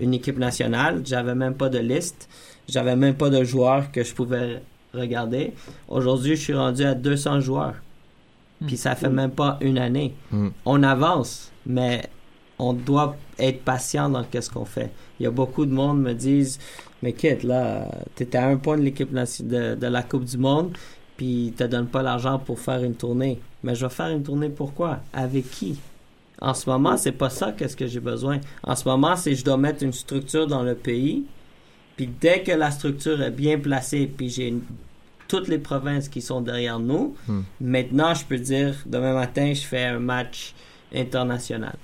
S5: une équipe nationale. J'avais même pas de liste. J'avais même pas de joueurs que je pouvais regarder. Aujourd'hui, je suis rendu à 200 joueurs. Puis ça fait même pas une année.
S2: Mm.
S5: On avance, mais on doit être patient dans qu'est-ce qu'on fait. Il y a beaucoup de monde me disent, mais Kit, là, t'es à un point de l'équipe de, de la Coupe du Monde, puis ils te donnent pas l'argent pour faire une tournée. Mais je vais faire une tournée pourquoi? Avec qui? En ce moment, c'est pas ça qu'est-ce que j'ai besoin. En ce moment, c'est je dois mettre une structure dans le pays. Puis dès que la structure est bien placée, puis j'ai une- toutes les provinces qui sont derrière nous,
S2: Hmm.
S5: maintenant je peux dire demain matin je fais un match international.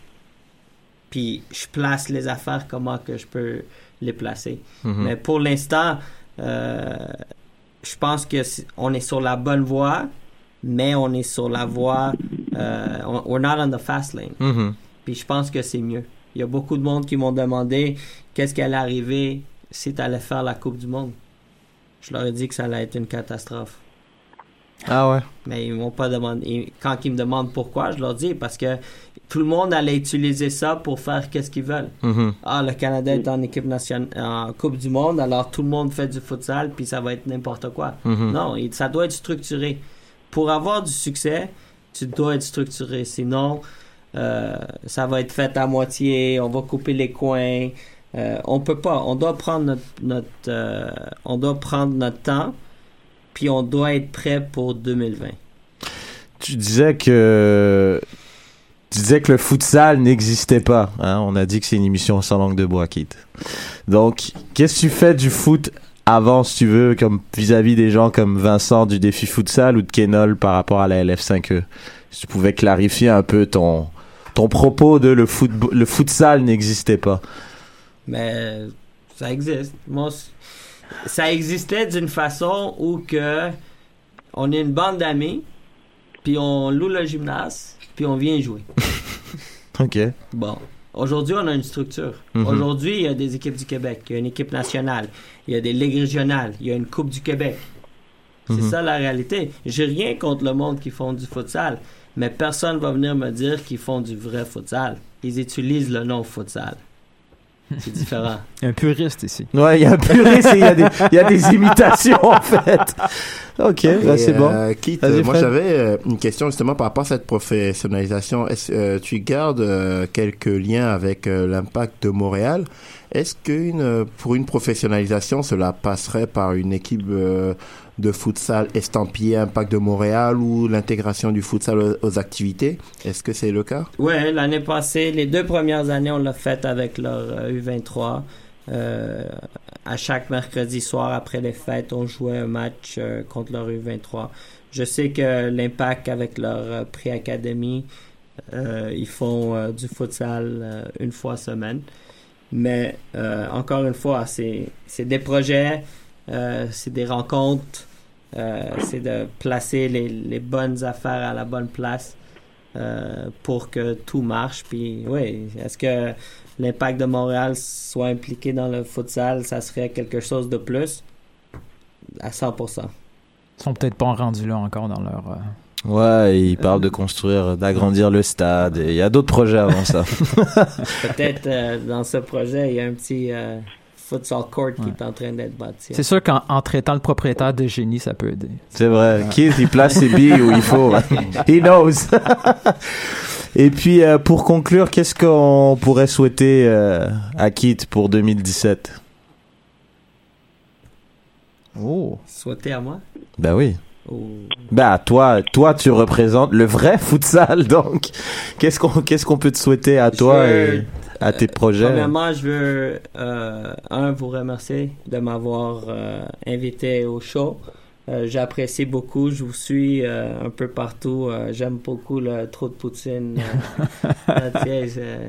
S5: Puis je place les affaires comment que je peux les placer.
S2: Mhm.
S5: Mais pour l'instant, euh, je pense que si- on est sur la bonne voie, mais on est sur la voie. Euh, on- we're not on the fast lane.
S2: Mhm.
S5: Puis je pense que c'est mieux. Il y a beaucoup de monde qui m'ont demandé qu'est-ce qui allait arriver si tu allais faire la Coupe du Monde. Je leur ai dit que ça allait être une catastrophe.
S2: Ah ouais.
S5: Mais ils m'ont pas demandé. Quand ils me demandent pourquoi, je leur dis parce que tout le monde allait utiliser ça pour faire qu'est-ce qu'ils veulent.
S2: Mhm.
S5: Ah, le Canada est en équipe nationale, en Coupe du Monde, alors tout le monde fait du futsal, puis ça va être n'importe quoi.
S2: Mhm.
S5: Non, ça doit être structuré. Pour avoir du succès, tu dois être structuré. Sinon, euh, ça va être fait à moitié, on va couper les coins. Euh, on peut pas. On doit prendre notre, notre euh, on doit prendre notre temps, puis on doit être prêt pour 2020.
S2: Tu disais que tu disais que le futsal n'existait pas. hein. On a dit que c'est une émission sans langue de bois, Kit. Donc, qu'est-ce que tu fais du foot avant, si tu veux, comme vis-à-vis des gens comme Vincent du défi futsal ou de Kenol par rapport à la LF5E Si tu pouvais clarifier un peu ton ton propos de le football, le futsal n'existait pas.
S5: Mais ça existe. Moi, ça existait d'une façon où que on est une bande d'amis, puis on loue le gymnase, puis on vient jouer.
S2: Ok.
S5: Bon. Aujourd'hui, on a une structure.
S2: Mhm.
S5: Aujourd'hui, il y a des équipes du Québec, il y a une équipe nationale, il y a des ligues régionales, il y a une Coupe du Québec. C'est
S2: Mhm.
S5: ça la réalité. J'ai rien contre le monde qui font du futsal, mais personne va venir me dire qu'ils font du vrai futsal. Ils utilisent le nom futsal. C'est différent.
S7: Un puriste ici.
S2: Ouais, il y a un puriste et il y a des il y a des imitations en fait. Ok,
S4: Et,
S2: c'est bon.
S4: euh,
S2: Vas-y,
S4: euh, moi
S2: Fred.
S4: j'avais euh, une question justement par rapport à cette professionnalisation. Est-ce euh, tu gardes euh, quelques liens avec euh, l'impact de Montréal? Est-ce qu'une pour une professionnalisation, cela passerait par une équipe euh, de futsal estampillée Impact de Montréal ou l'intégration du futsal aux, activités? Est-ce que c'est le cas?
S5: Ouais, l'année passée, les deux premières années, on l'a fait avec leur euh, U23. Euh, à chaque mercredi soir après les fêtes, on jouait un match euh, contre leur U23. Je sais que l'impact avec leur euh, pré-académie, euh, ils font euh, du futsal euh, une fois semaine. Mais euh, encore une fois, c'est des projets, euh, c'est des rencontres. Euh, c'est de placer les, les bonnes affaires à la bonne place euh, pour que tout marche. Puis, oui, est-ce que l'impact de Montréal soit impliqué dans le futsal, ça serait quelque chose de plus? À 100%.
S7: Ils sont peut-être pas rendus là encore dans leur. euh,
S2: Ouais, il parle de construire, d'agrandir le stade. et Il y a d'autres projets avant ça.
S5: Peut-être euh, dans ce projet, il y a un petit euh, futsal court qui est en train d'être bâti.
S7: C'est sûr qu'en en traitant le propriétaire de génie, ça peut aider.
S2: C'est vrai. Keith, il place ses billes où il faut? He knows. Et puis, euh, pour conclure, qu'est-ce qu'on pourrait souhaiter euh, à Keith pour 2017
S7: Oh.
S5: Souhaiter à moi?
S2: Ben oui.
S5: Ou-
S2: Bah toi, toi tu représentes le vrai futsal donc. Qu'est-ce qu'on qu'est-ce qu'on peut te souhaiter à toi et à tes projets
S5: Premièrement, je veux, euh, un, vous remercier de m'avoir euh, invité au show. Euh, J'apprécie beaucoup, je vous suis euh, un peu partout. Euh, J'aime beaucoup le trou de poutine. Euh,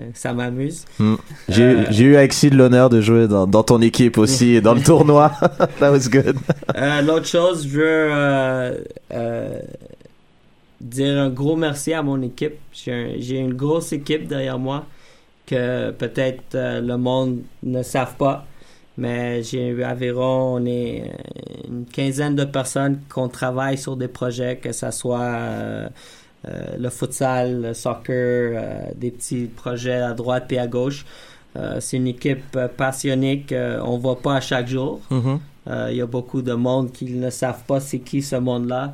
S5: ça m'amuse.
S2: Hmm. J'ai
S5: Euh,
S2: eu avec Sid l'honneur de jouer dans, dans ton équipe aussi et dans le tournoi. That was good.
S5: Euh, L'autre chose, je veux euh, euh, dire un gros merci à mon équipe. J'ai un- j'ai une grosse équipe derrière moi que peut-être euh, le monde ne savent pas. Mais j'ai eu environ, on est euh, une quinzaine de personnes qu'on travaille sur des projets, que ce soit euh, euh, le futsal, le soccer, euh, des petits projets à droite puis à gauche. C'est une équipe passionnée qu'on voit pas à chaque jour.
S2: Mhm.
S5: Euh, Il y a beaucoup de monde qui ne savent pas c'est qui ce monde-là.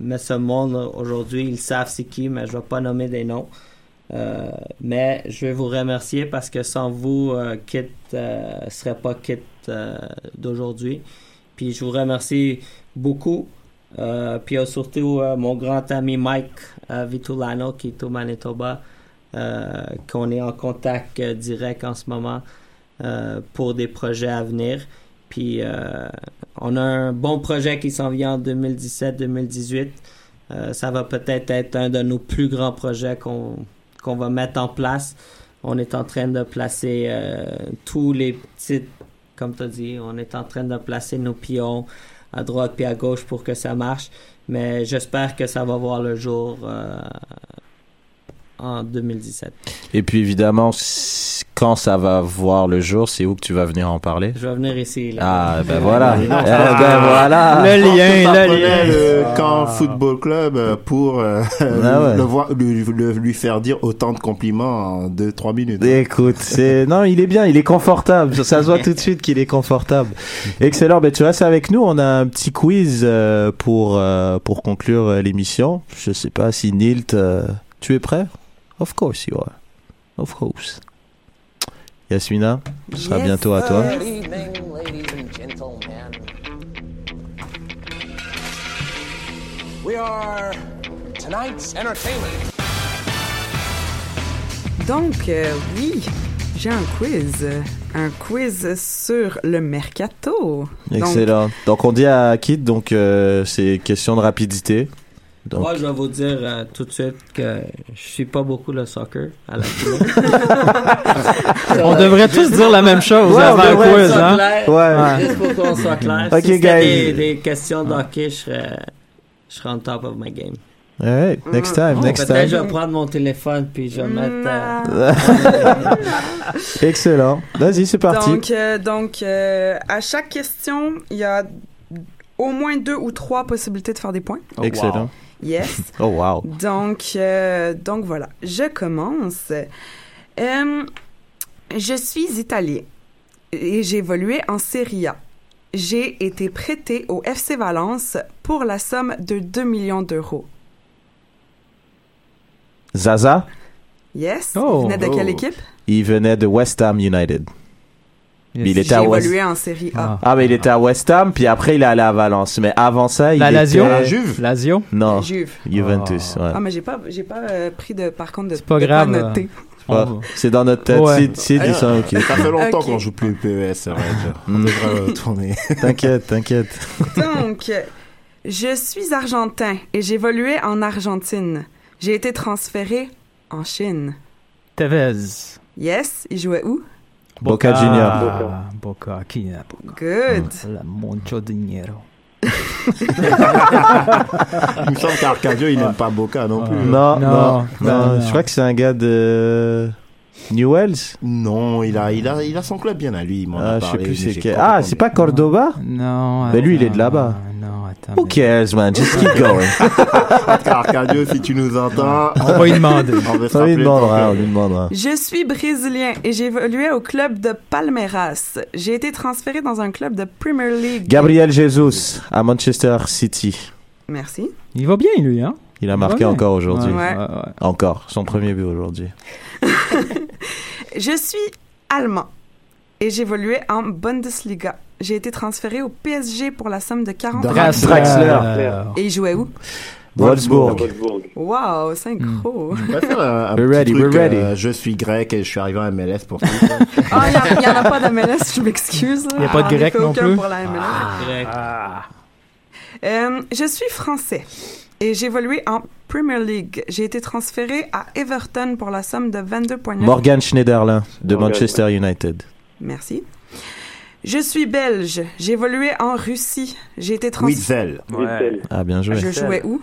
S5: Mais ce monde, aujourd'hui, ils savent c'est qui, mais je ne vais pas nommer des noms. Euh, mais je vais vous remercier parce que sans vous, euh, Kit euh, serait pas Kit d'aujourd'hui. Puis je vous remercie beaucoup. Puis surtout mon grand ami Mike Vitulano qui est au Manitoba, qu'on est en contact direct en ce moment pour des projets à venir. Puis on a un bon projet qui s'en vient en 2017-2018. Euh, ça va peut-être être un de nos plus grands projets qu'on qu'on va mettre en place. On est en train de placer euh, tous les petites, comme tu as dit, on est en train de placer nos pions à droite puis à gauche pour que ça marche. Mais j'espère que ça va voir le jour euh, en 2017.
S2: Et puis évidemment, quand ça va voir le jour, c'est où que tu vas venir en parler?
S5: Je vais venir ici. Là.
S2: Ah ben voilà. Eh
S4: Ah,
S2: ben voilà.
S7: Le lien, le lien.
S4: le camp football club euh, pour euh,
S2: Ah ouais.
S4: le voir, lui, le- lui faire dire autant de compliments en 2-3 minutes.
S2: Écoute, c'est non, il est bien, il est confortable. Ça se voit tout de suite qu'il est confortable. Excellent. Ben tu restes avec nous. On a un petit quiz euh, pour euh, pour conclure euh, l'émission. Je sais pas si Nilt, euh, tu es prêt? Of course you are. Of course. Yasmina, ce sera
S3: Yes,
S2: bientôt à toi.
S9: Good evening, ladies and gentlemen. We are tonight's entertainment.
S3: Donc, euh, oui, j'ai un quiz. Un quiz sur le mercato. Donc,
S2: Excellent. Donc on dit à Kit, donc euh, c'est question de rapidité. Donc,
S5: Moi, je vais vous dire euh, tout de suite que je suis pas beaucoup le soccer à la télé.
S7: On devrait tous dire la même chose
S2: Ouais,
S7: avant le quiz, hein?
S5: clair,
S2: Ouais.
S5: Juste pour qu'on soit clair.
S2: Ok,
S5: si
S2: guys.
S5: des, des questions d'hockey, je serais, je serais on top of my game.
S2: all right, next time, next
S5: Peut-être je
S2: time.
S5: vais prendre mon téléphone puis je vais mettre... euh.
S2: Excellent. Vas-y, c'est parti.
S3: Donc, euh, donc euh, à chaque question, il y a au moins deux ou trois possibilités de faire des points.
S7: Oh,
S2: Excellent.
S3: Yes.
S2: Oh wow.
S3: Donc, euh, donc voilà, je commence. Euh, je suis italien et j'ai évolué en Serie A. J'ai été prêté au FC Valence pour la somme de 2 millions d'euros.
S2: Zaza,
S3: Yes.
S7: Oh.
S3: Il venait de quelle
S4: Oh.
S3: équipe?
S2: il venait de West Ham United.
S7: Yes.
S2: Il était à West.
S3: évolué en Série A.
S7: Ah.
S2: Ah, mais il était à West Ham, puis après il est allé à Valence. Mais avant ça, il
S7: La
S2: était...
S7: Lazio?
S4: La Juve?
S7: Lazio?
S2: Non,
S3: Juve.
S2: Juventus. ouais.
S3: Ah, mais j'ai pas, j'ai pas euh, pris de, par contre, de,
S7: C'est pas
S3: de
S7: grave,
S3: noter.
S2: Ouais, C'est dans notre tête.
S7: Ouais.
S2: C'est, c'est du sang, ok.
S4: Ça fait longtemps
S3: Ok.
S4: qu'on joue plus PES, c'est vrai. On
S2: Mm.
S4: devrait retourner.
S2: T'inquiète, t'inquiète.
S3: Donc, euh, je suis argentin et j'ai évolué en Argentine. J'ai été transféré en Chine.
S7: Tevez.
S3: Yes, il jouait où?
S2: Boca Junior.
S7: Boca. Boca. Boca?
S3: Good.
S7: La mucho dinero.
S4: Il me semble qu'Arcadio, il n'aime pas Boca non plus.
S2: Non, non,
S7: Non,
S2: non,
S7: non,
S2: Je crois que c'est un gars de Newells.
S4: Non, il a, il a, il a son club bien à lui. il m'en a
S2: Ah, je sais
S4: parlé,
S2: plus c'est quel. Ah, c'est pas Cordoba
S7: Non.
S2: Mais lui, il est de là-bas.
S7: Attends.
S2: Who cares, man? Just keep going.
S4: Arcadio, si tu nous entends,
S7: On va y demander.
S4: on
S2: on lui demandera, on lui demandera.
S3: Je suis brésilien et j'évoluais au club de Palmeiras. J'ai été transféré dans un club de Premier League.
S2: Gabriel Jesus à Manchester City.
S3: Merci.
S7: Il va bien, lui, hein?
S2: Il a marqué
S7: va
S2: encore aujourd'hui.
S3: Ouais.
S2: Encore. Son premier but aujourd'hui.
S3: Je suis allemand et j'évoluais en Bundesliga. J'ai été transféré au PSG pour la somme de 40
S4: Draxler.
S2: Draxler.
S3: Et il jouait où?
S2: Wolfsburg.
S3: Wow, synchro.
S4: On va faire un, un
S2: We're
S4: petit
S2: ready,
S4: truc,
S2: we're ready.
S4: euh, je suis grec et je suis arrivé en MLS pour tout.
S3: Ah, il n'y en, a pas de MLS, je m'excuse.
S7: Il y a pas de
S3: ai
S7: grec non plus?
S3: pour la MLS.
S5: Grec.
S3: Euh, je suis français et j'évoluais en Premier League. J'ai été transféré à Everton pour la somme de 22,9
S2: Morgan Schneiderlin de
S6: Morgan,
S2: Manchester United.
S3: Merci. Je suis belge. J'évoluais en Russie. J'ai été transféré.
S4: Witzel.
S6: Witzel.
S2: Ah, bien joué.
S3: Je jouais où?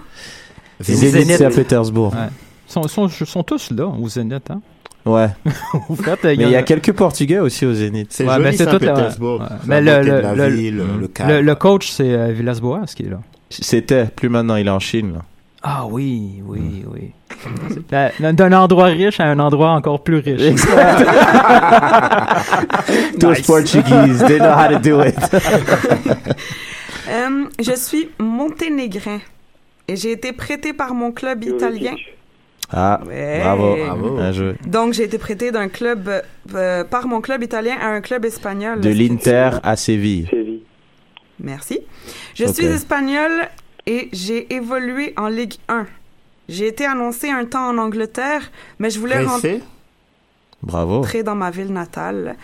S2: Zenit
S7: Zenit.
S2: Saint-Pétersbourg.
S7: Ouais. Ils sont, sont, sont tous là, au Zénith, hein?
S2: Ouais.
S7: Au fait,
S2: Mais il y a quelques Portugais aussi au Zénith.
S4: C'est
S7: Ouais,
S4: joli
S7: c'est tout,
S4: Saint-Pétersbourg.
S7: ouais.
S4: C'est
S7: Mais
S4: la
S7: le- le- le-
S4: ville, le
S7: Le,
S4: cadre.
S7: le coach, c'est euh, Villas-Boas qui est là.
S2: C'était, plus maintenant, il est en Chine. là.
S7: Ah oui, oui, oui. La- D'un endroit riche à un endroit encore plus riche.
S2: Those Portuguese, they know how to do it.
S3: Euh, je suis monténégrin et j'ai été prêté par mon club italien.
S2: Ah,
S3: Ouais.
S2: bravo.
S4: Bravo.
S2: Bien joué.
S3: Donc, j'ai été prêté d'un club euh, par mon club italien à un club espagnol.
S2: De l'Inter à Séville.
S6: Séville.
S3: Merci. Je suis espagnol et j'ai évolué en Ligue 1. J'ai été annoncé un temps en Angleterre, mais je voulais.
S2: Bravo.
S3: rentrer dans ma ville natale.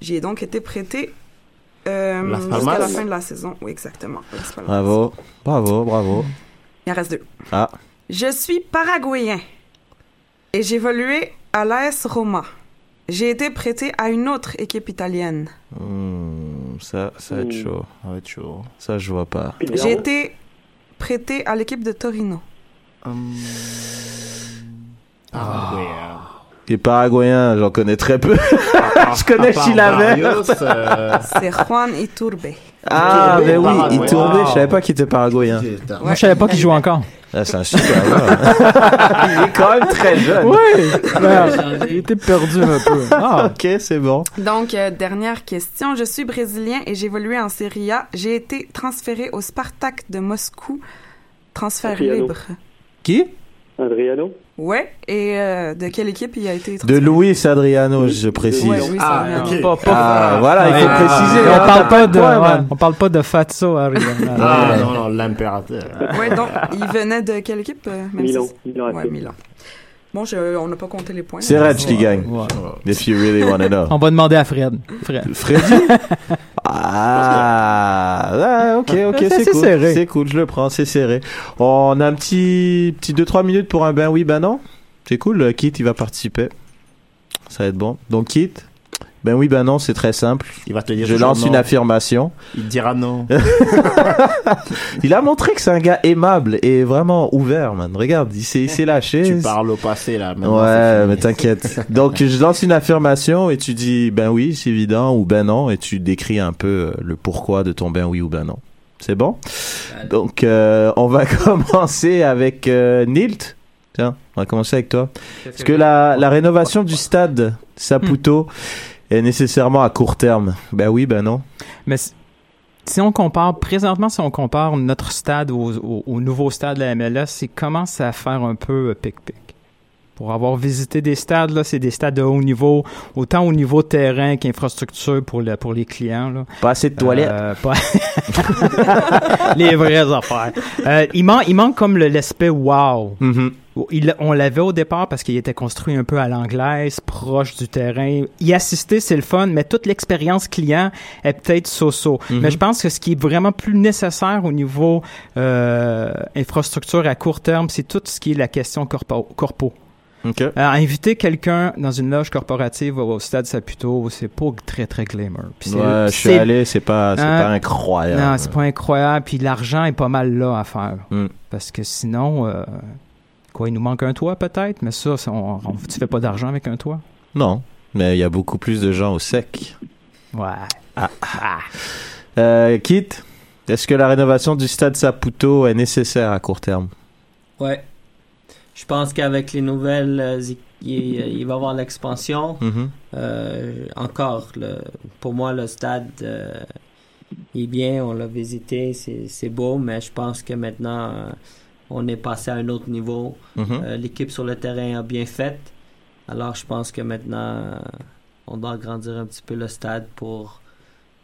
S3: J'y ai donc été prêté euh, jusqu'à la fin de la saison. Oui, exactement.
S2: Bravo. Bravo, bravo.
S3: Il en reste deux.
S2: Ah.
S3: Je suis paraguayen et j'ai évolué à l'AS Roma. J'ai été prêté à une autre équipe italienne.
S2: Hmm, ça, ça va être chaud.
S4: Ça va être chaud.
S2: Ça, je vois pas.
S3: J'ai été prêté à l'équipe de Torino.
S4: Hum...
S2: Ah.
S4: Paraguayen.
S2: Les Paraguayens, j'en connais très peu.
S4: Je
S2: connais Chilavert.
S4: euh,
S3: C'est Juan Iturbe.
S2: Ah, mais oui,
S4: Paraguay.
S2: il tournait. Je savais pas qu'il était paraguayen.
S7: Moi, je savais pas qu'il joue encore.
S2: Ah, c'est un super joueur. il est quand même très jeune.
S7: Oui! Il était perdu un peu. Ah,
S2: ok, c'est bon.
S3: Donc, euh, dernière question. Je suis brésilien et évolué en Serie A. J'ai été transféré au Spartak de Moscou. Transfert libre.
S2: Qui?
S6: Adriano?
S3: Ouais. Et euh, de quelle équipe il a été
S2: De? Luis Adriano, je précise.
S3: Ouais, Luis
S4: Ah,
S3: Adriano.
S4: ok.
S7: pas, pas-
S2: Ah, voilà, il faut
S7: Ouais.
S2: préciser.
S7: on
S2: hein,
S7: parle pas de,
S2: point,
S7: ouais,
S2: man.
S7: on parle pas de Fatso Ariana.
S4: Ah non, non, l'impérateur.
S3: Ouais, donc, il venait de quelle équipe? euh, même
S6: Milan.
S3: si-
S6: Milan
S3: Ouais,
S6: AC.
S3: Milan. Bon, je- on n'a pas compté les points.
S2: C'est
S3: là.
S2: Reg qui gagne.
S7: Ouais.
S2: If you really want to know.
S7: On va demander à Fred. Fred.
S2: Freddy ah, ah, ok, ok,
S7: C'est
S2: c'est cool.
S7: serré.
S2: C'est cool, je le prends, c'est serré. On a un petit, petit 2-3 minutes pour un ben oui, ben non. C'est cool, Kit, il va participer. Ça va être bon. Donc, Kit, ben oui, ben non, c'est très simple.
S4: Il va te dire
S2: Je lance
S4: non.
S2: une affirmation.
S4: Il te dira non.
S2: Il a montré que c'est un gars aimable et vraiment ouvert, man. Regarde, il s'est il s'est lâché.
S4: tu parles au passé là. maintenant,
S2: Ouais, mais t'inquiète. Donc, je lance une affirmation et tu dis ben oui, c'est évident ou ben non et tu décris un peu euh, le pourquoi de ton ben oui ou ben non. C'est bon? Donc, euh, on va commencer avec euh, Nilt. Tiens, on va commencer avec toi. Est-ce que la, la rénovation du stade Saputo est nécessairement à court terme? Ben oui, ben non.
S7: Mais si- on compare, présentement, si on compare notre stade au nouveau stade de la MLS, c'est commence à faire un peu euh, pic-pic? Pour avoir visité des stades, là, c'est des stades de haut niveau, autant au niveau terrain qu'infrastructure pour, le, pour les clients. Là.
S2: Pas assez de toilettes.
S7: Euh, pas- les vraies affaires. Euh, il, man- il manque comme l'aspect wow.
S2: Mhm.
S7: Il- on l'avait au départ parce qu'il était construit un peu à l'anglaise, proche du terrain. Y assister, c'est le fun, mais toute l'expérience client est peut-être so-so.
S2: Mhm.
S7: Mais je pense que ce qui est vraiment plus nécessaire au niveau euh, infrastructure à court terme, c'est tout ce qui est la question corpo. corpo. Euh, inviter quelqu'un dans une loge corporative au, au stade Saputo, c'est pas très très glamour. Puis
S2: Ouais, je suis allé, c'est pas, c'est
S7: Hein?
S2: pas incroyable.
S7: Non, c'est pas incroyable. Puis l'argent est pas mal là à faire.
S2: Mm.
S7: Parce que sinon, euh, quoi, il nous manque un toit peut-être, mais ça, on, on- tu fais pas d'argent avec un toit?
S2: Non, mais il y a beaucoup plus de gens au sec.
S7: Ouais.
S2: Euh, Kit, est-ce que la rénovation du stade Saputo est nécessaire à court terme?
S5: Ouais. Je pense qu'avec les nouvelles, euh, il, il- va y avoir l'expansion.
S2: Mhm.
S5: Euh, encore, le, pour moi, le stade euh, est bien, on l'a visité, c'est c'est beau, mais je pense que maintenant, euh, on est passé à un autre niveau.
S2: Mhm.
S5: Euh, L'équipe sur le terrain a bien fait. Alors, je pense que maintenant, euh, on doit agrandir un petit peu le stade pour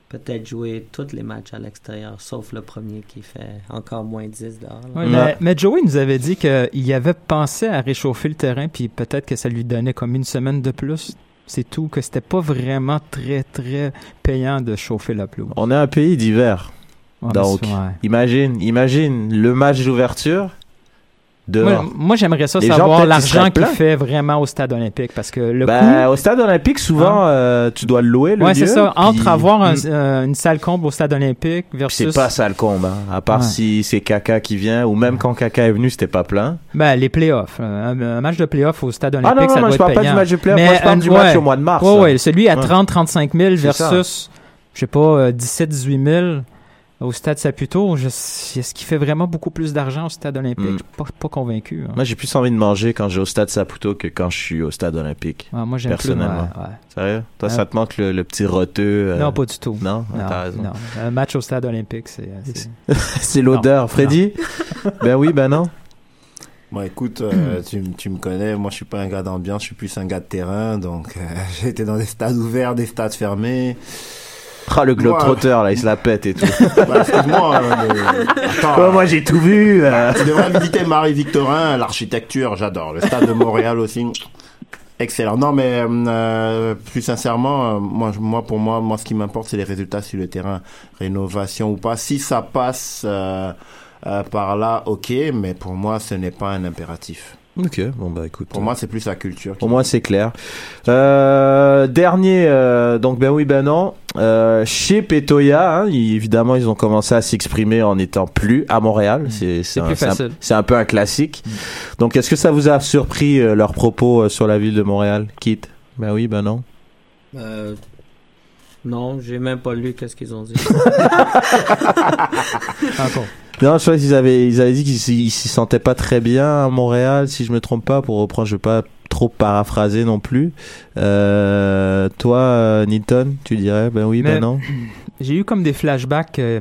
S5: peut-être jouer tous les matchs à l'extérieur, sauf le premier qui fait encore moins 10 dehors.
S7: mais, mais Joey nous avait dit qu'il avait pensé à réchauffer le terrain, puis peut-être que ça lui donnait comme une semaine de plus. C'est tout, que c'était pas vraiment très, très payant de chauffer la pelouse.
S2: On est un pays d'hiver.
S7: Ouais,
S2: Donc, imagine, imagine le match d'ouverture dehors.
S7: Moi, moi, j'aimerais ça
S2: Les
S7: savoir l'argent qu'il fait vraiment au stade olympique, parce que le
S2: Ben, au stade olympique, souvent, euh, tu dois le louer, le
S7: Ouais, c'est ça. Entre avoir un-
S2: Mm.
S7: euh, une salle comble au stade olympique versus...
S2: c'est pas ça le comble, hein. À part
S7: Ouais.
S2: si c'est Kaka qui vient, ou même quand Kaka est venu, c'était pas plein.
S7: Ben, les playoffs. Un, un match de playoffs au stade
S2: Ah
S7: olympique,
S2: non, non,
S7: ça
S2: non,
S7: doit
S2: je parle pas du match de playoffs, moi, je parle du match au mois de mars, là.
S7: ouais, celui à
S2: Ouais.
S7: 30-35 000
S2: C'est ça.
S7: versus, je sais pas, euh, 17-18 000 au stade Saputo. Je- Est-ce qu'il fait vraiment beaucoup plus d'argent au stade olympique?
S2: Mm.
S7: Je suis pas, pas convaincu. hein.
S2: Moi, j'ai plus envie de manger quand j'ai au stade Saputo que quand je suis au stade olympique.
S7: Ouais, moi, j'aime plus,
S2: personnellement.
S7: ouais, ouais.
S2: Sérieux? Toi,
S7: Ouais.
S2: ça te manque le, le petit roteux? euh,
S7: Non, pas du tout.
S2: Non? Ah,
S7: Non,
S2: T'as raison.
S7: non. Un match au stade olympique, c'est... euh, c'est-
S2: l'odeur. Freddy? ben oui, ben non.
S4: Bon, écoute, euh, tu, me connais, moi je suis pas un gars d'ambiance, je suis plus un gars de terrain, donc euh, j'ai été dans des stades ouverts, des stades fermés.
S2: Ah, le globetrotter, là, il se la pète et tout.
S4: Bah, excuse-moi, hein, mais- Attends,
S2: Ouais, moi, j'ai tout vu. euh.
S4: tu devrais visiter Marie-Victorin, l'architecture, j'adore. Le stade de Montréal aussi, excellent. Non, mais euh, plus sincèrement, euh, moi, je- moi, pour moi, moi, ce qui m'importe, c'est les résultats sur le terrain, rénovation ou pas. Si ça passe euh, euh, par là, ok, mais pour moi, ce n'est pas un impératif.
S2: Ok, bon, bah écoute.
S4: Pour moi, c'est plus la culture.
S2: Pour moi, c'est clair. Euh, dernier, euh, donc ben oui, ben non. Euh, Chip et Toya, hein, ils- évidemment, ils ont commencé à s'exprimer en étant plus à Montréal. C'est c'est un, c'est un- un peu un classique. Donc, est-ce que ça vous a surpris euh, leurs propos euh, sur la ville de Montréal, Kit? Ben oui, ben non.
S5: Euh, non, j'ai même pas lu qu'est-ce qu'ils ont dit.
S7: Encore.
S2: Non, je crois qu'ils avaient, ils avaient dit qu'ils s'y sentaient pas très bien à Montréal, si je me trompe pas, pour reprendre, je veux pas trop paraphraser non plus. Euh, toi, euh, Newton, tu dirais, ben oui,
S7: Mais-
S2: ben non.
S7: J'ai eu comme des flashbacks euh,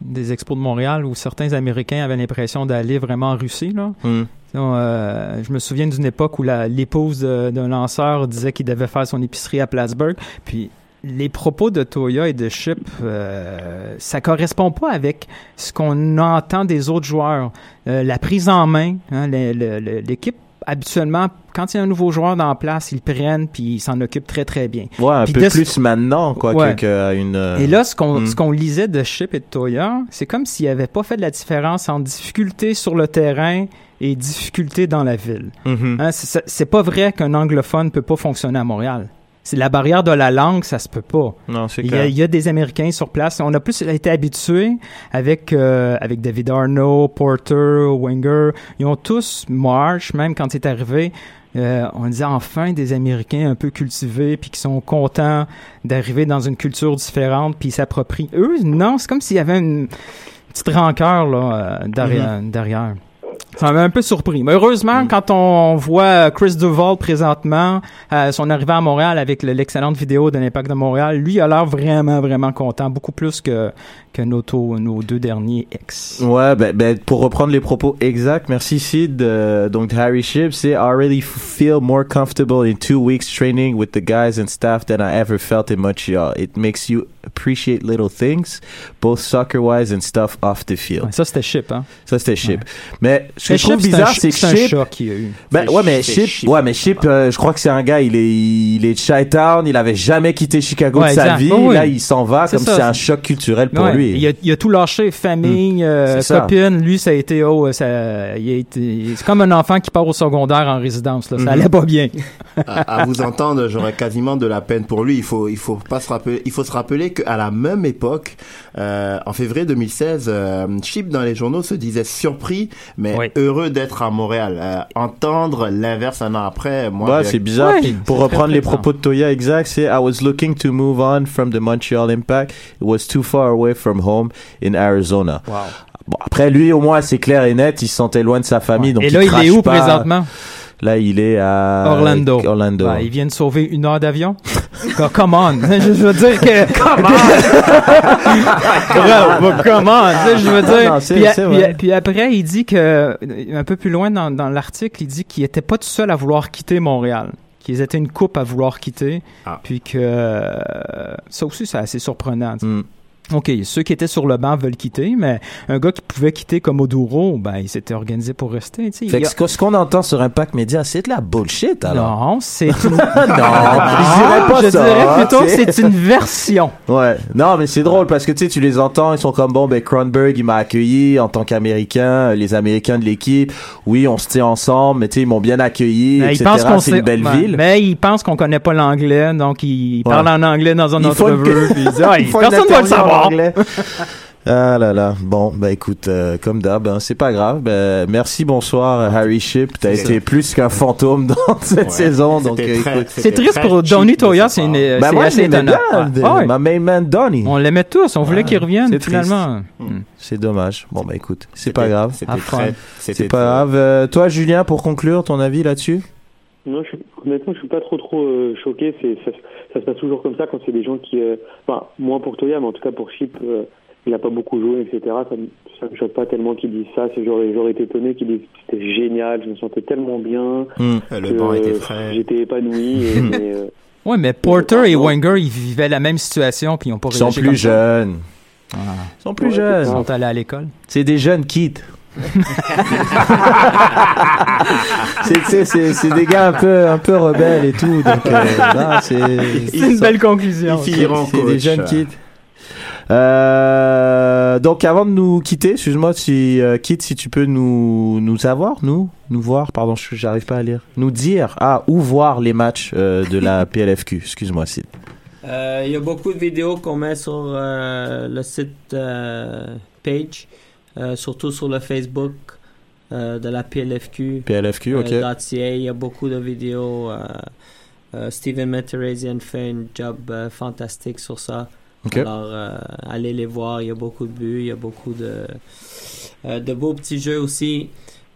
S7: des expos de Montréal où certains Américains avaient l'impression d'aller vraiment en Russie. Là.
S2: Hmm.
S7: Euh, je me souviens d'une époque où l'épouse d'un lanceur disait qu'il devait faire son épicerie à Plattsburgh. Puis les propos de Toya et de Chip, euh, ça correspond pas avec ce qu'on entend des autres joueurs. Euh, la prise en main, hein, l'équipe habituellement, quand il y a un nouveau joueur dans la place, ils le prennent puis ils s'en occupent très très bien.
S2: Ouais, un
S7: Puis
S2: peu plus maintenant, quoi,
S7: Ouais.
S2: que, que à une. euh,
S7: Et là, ce qu'on
S2: hmm.
S7: ce qu'on lisait de Chip et de Toya, c'est comme s'il n'avaient pas fait de la différence entre difficulté sur le terrain et difficulté dans la ville.
S2: Mhm.
S7: Hein, c'est pas vrai qu'un anglophone peut pas fonctionner à Montréal. C'est la barrière de la langue, ça se peut pas.
S2: Non, c'est
S7: Il y, a,
S2: clair.
S7: il y a des Américains sur place. On a plus été habitués avec euh, avec David Arnault, Porter, Wenger. Ils ont tous Marsh, même quand c'est arrivé. euh, on disait enfin des Américains un peu cultivés puis qui sont contents d'arriver dans une culture différente puis ils s'approprient. Eux, non, c'est comme s'il y avait une petite rancœur là euh, derrière. derrière. Ça m'a un peu surpris. Mais heureusement, quand on voit Chris Duval présentement, euh, son arrivée à Montréal avec le- l'excellente vidéo de l'Impact de Montréal, lui il a l'air vraiment, vraiment content. Beaucoup plus que, que nos, taux- nos deux derniers ex.
S2: Ouais, ben, ben, pour reprendre les propos exacts, merci Sid. euh, donc, Harry Ship, c'est I really feel more comfortable in two weeks training with the guys and staff than I ever felt in Montreal. It makes you appreciate little things, both soccer wise and stuff off the field.
S7: Ouais, ça, c'était chip, hein?
S2: Ça, c'était Chip. Mais ce que
S7: Mais
S2: je trouve
S7: Chip,
S2: bizarre, c'est que
S7: c'est un choc qu'il y a eu.
S2: Ben, ouais, mais
S4: Chip,
S2: Chip,
S4: Chip.
S2: ouais, mais Chip, euh, je crois que c'est un gars, il est, il est de Chi-Town, il avait jamais quitté Chicago
S7: Ouais,
S2: de sa
S7: exact.
S2: vie,
S7: oui.
S2: là, il s'en va comme c'est un choc culturel pour
S7: Ouais,
S2: lui.
S7: Il a, il a tout lâché, famille, euh,
S2: C'est ça.
S7: copine. Lui, ça a été, oh, ça, il a été, c'est comme un enfant qui part au secondaire en résidence. Là. Ça
S2: Mhm.
S7: allait pas bien.
S4: à, à vous entendre, j'aurais quasiment de la peine pour lui. Il faut, il faut pas se rappeler, il faut se rappeler qu'à la même époque, euh, en février 2016, euh, Chip dans les journaux se disait surpris, mais
S7: Oui.
S4: heureux d'être à Montréal. Euh, entendre l'inverse un an après, moi,
S2: c'est bizarre. Pour reprendre
S7: très
S2: les propos de Toya, exact, c'est I was looking to move on from the Montreal Impact. It was too far away from home in Arizona. Bon, après, lui, au moins, c'est clair et net, il se sentait loin de sa famille. Donc
S7: Et là, il est où
S2: pas.
S7: présentement?
S2: Là, il est à
S7: Orlando.
S2: Orlando.
S7: Ouais, il vient de sauver une heure d'avion. Co- Come on. Je, veux dire que. Come on! Come on! Je veux dire.
S2: Non,
S7: puis, a-
S2: c'est
S7: puis-
S2: vrai.
S7: puis après, il dit que. Un peu plus loin dans, dans l'article, il dit qu'il était pas tout seul à vouloir quitter Montréal. Qu'ils étaient une coupe à vouloir quitter.
S4: Ah.
S7: Puis que. euh, ça aussi, c'est assez surprenant.
S2: Mm.
S7: OK, ceux qui étaient sur le banc veulent quitter, mais un gars qui pouvait quitter comme Oduro, ben, il s'était organisé pour rester.
S2: Fait que ce qu'on- entend sur Impact Media, c'est de la bullshit, alors.
S7: Non, c'est une...
S2: non, je dirais pas
S7: je
S2: ça.
S7: dirais
S2: hein,
S7: plutôt que c'est une version.
S2: Ouais. Non, mais c'est drôle parce que tu sais, tu les entends, ils sont comme bon, ben Cronberg, il m'a accueilli en tant qu'Américain, les Américains de l'équipe. Oui, on se tient ensemble, mais tu sais, ils m'ont bien accueilli,
S7: Mais
S2: etc.
S7: qu'on
S2: c'est
S7: sait-
S2: une belle ville.
S7: Mais il pense qu'on connaît pas l'anglais, donc il
S2: Ouais.
S7: parle en anglais dans un
S2: Il faut une-
S7: puis Ah, personne va le
S2: interview en
S7: savoir.
S2: Anglais. Ah là là. Bon, ben écoute, euh, comme d'hab, hein, c'est pas grave. Ben, merci, bonsoir, euh, Harry Ship. T'as été plus qu'un fantôme dans cette
S4: Ouais.
S2: saison, donc
S4: C'était
S2: euh,
S4: très-
S2: écoute.
S7: C'est triste pour Donny Toya, c'est une- c'est
S2: moi,
S7: assez
S2: bien,
S7: Ouais.
S2: ma main man Donny.
S7: On l'aimait tous, on voulait qu'il revienne finalement.
S2: Hmm.
S7: Hmm.
S2: C'est dommage. Bon, ben écoute, c'est pas grave. C'est pas grave. Euh, toi, Julien, pour conclure, ton avis là-dessus?
S6: Non, je, honnêtement, je suis pas trop trop euh, choqué. C'est ça, ça se passe toujours comme ça quand c'est des gens qui, euh, enfin, moins pour Toya, mais en tout cas pour Chip, euh, il a pas beaucoup joué, etc. Ça, me- ça me choque pas tellement qu'ils disent ça. C'est j'aurais j'aurais été étonné qu'ils disent que c'était génial. Je me sentais tellement bien.
S4: Euh, Le
S6: que,
S4: banc était
S6: euh,
S4: frais.
S6: J'étais épanoui. Et, mais, euh,
S7: Ouais, mais Porter et. Wenger, ils vivaient la même situation, puis ils ont pas
S2: Ils sont plus jeunes.
S7: Ah.
S2: Ils sont plus
S6: Ouais,
S2: jeunes.
S7: Ils sont allés à l'école.
S2: C'est des jeunes kids. c'est, des gars un peu, un peu rebelles et tout. Donc, euh, c'est,
S7: une
S4: sont-
S7: belle conclusion.
S2: c'est des jeunes kids. Euh, donc avant de nous quitter, excuse-moi si euh, Kit, si tu peux nous nous avoir, nous nous voir, pardon, je- j'arrive pas à lire, nous dire ah où voir les matchs euh, de la PLFQ. Excuse-moi, Sid.
S5: Euh, Il y a beaucoup de vidéos qu'on met sur euh, le site euh, page, euh, surtout sur le Facebook euh, de la PLFQ.
S2: PLFQ, ok.
S5: euh, .ca. Il y a beaucoup de vidéos. Steven Meterazian fait un job fantastique sur ça.
S2: Ok.
S5: Alors, allez les voir. Il y a beaucoup de buts. Il y a beaucoup de, de beaux petits jeux aussi.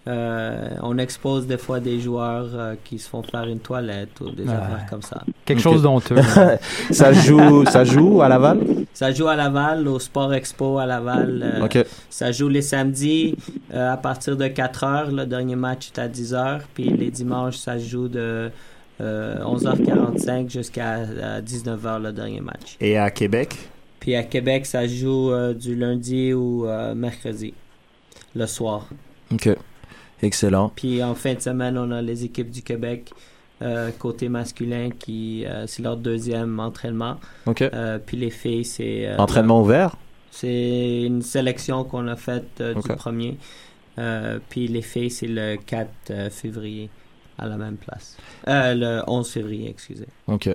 S5: Euh, on expose des fois des joueurs euh, qui se font faire une toilette ou des
S7: Ouais.
S5: affaires comme ça.
S7: Quelque chose d'honteux.
S2: ça joue, ça joue à Laval?
S5: Ça joue à Laval, au Sport Expo à Laval. euh,
S2: Ok.
S5: Ça joue les samedis euh, à partir de 4 heures. Le dernier match est à 10 heures. Puis les dimanches, ça joue de euh, 11h45 jusqu'à 19h le dernier match.
S4: Et à Québec,
S5: Puis à Québec, ça joue euh, du lundi ou euh, mercredi, le soir.
S2: Ok. Excellent.
S5: Puis en fin de semaine, on a les équipes du Québec. euh, côté masculin qui euh, c'est leur deuxième entraînement
S2: Ok.
S5: Euh, puis les filles c'est euh,
S2: Entraînement ouvert?
S5: C'est une sélection qu'on a faite du premier. Puis les filles, c'est le 4 euh, février à la même place. Le 11 février, excusez.
S2: Ok.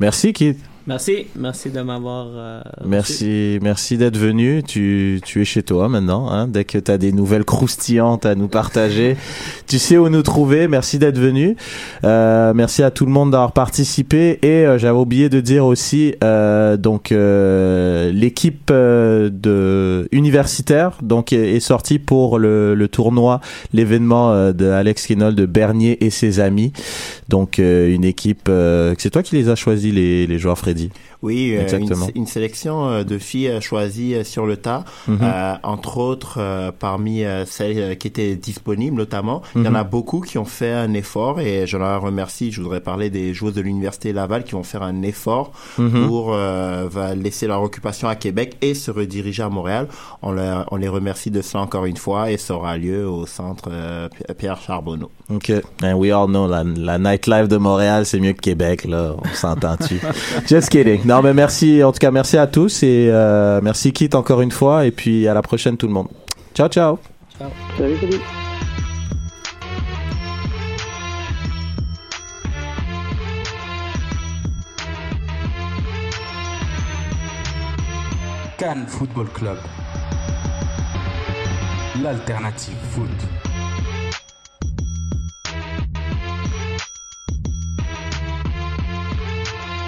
S2: Merci, Kit.
S5: Merci, merci de m'avoir. euh.
S2: Merci, merci d'être venu. Tu, tu es chez toi maintenant. Hein? Dès que tu as des nouvelles croustillantes à nous partager, tu sais où nous trouver. Merci d'être venu. Euh, merci à tout le monde d'avoir participé. Et euh, j'avais oublié de dire aussi, euh, donc euh, l'équipe euh, de universitaire donc est, est sortie pour le, le tournoi, l'événement euh, de Alex Kinol de Bernier et ses amis. Donc euh, une équipe. euh, c'est toi qui les as choisis les, les joueurs, Freddy.
S4: Oui, euh,
S2: Exactement.
S4: Une, une sélection euh, de filles euh, choisies sur le tas,
S2: Mhm.
S4: euh, entre autres euh, parmi celles qui étaient disponibles notamment. Il y en
S2: Mhm.
S4: a beaucoup qui ont fait un effort et je leur remercie. Je voudrais parler des joueuses de l'Université Laval qui vont faire un effort
S2: Mhm.
S4: pour laisser leur occupation à Québec et se rediriger à Montréal. On, leur- on les remercie de cela encore une fois et ça aura lieu au centre Pierre Charbonneau.
S2: OK. And we all know, la, la nightlife de Montréal, c'est mieux que Québec, là. On s'entend-tu? Just kidding. Non, mais merci. En tout cas, merci à tous et euh, merci Kit encore une fois. Et puis, à la prochaine, tout le monde. Ciao, ciao.
S6: Salut, salut.
S1: Cannes Football Club. L'alternative foot.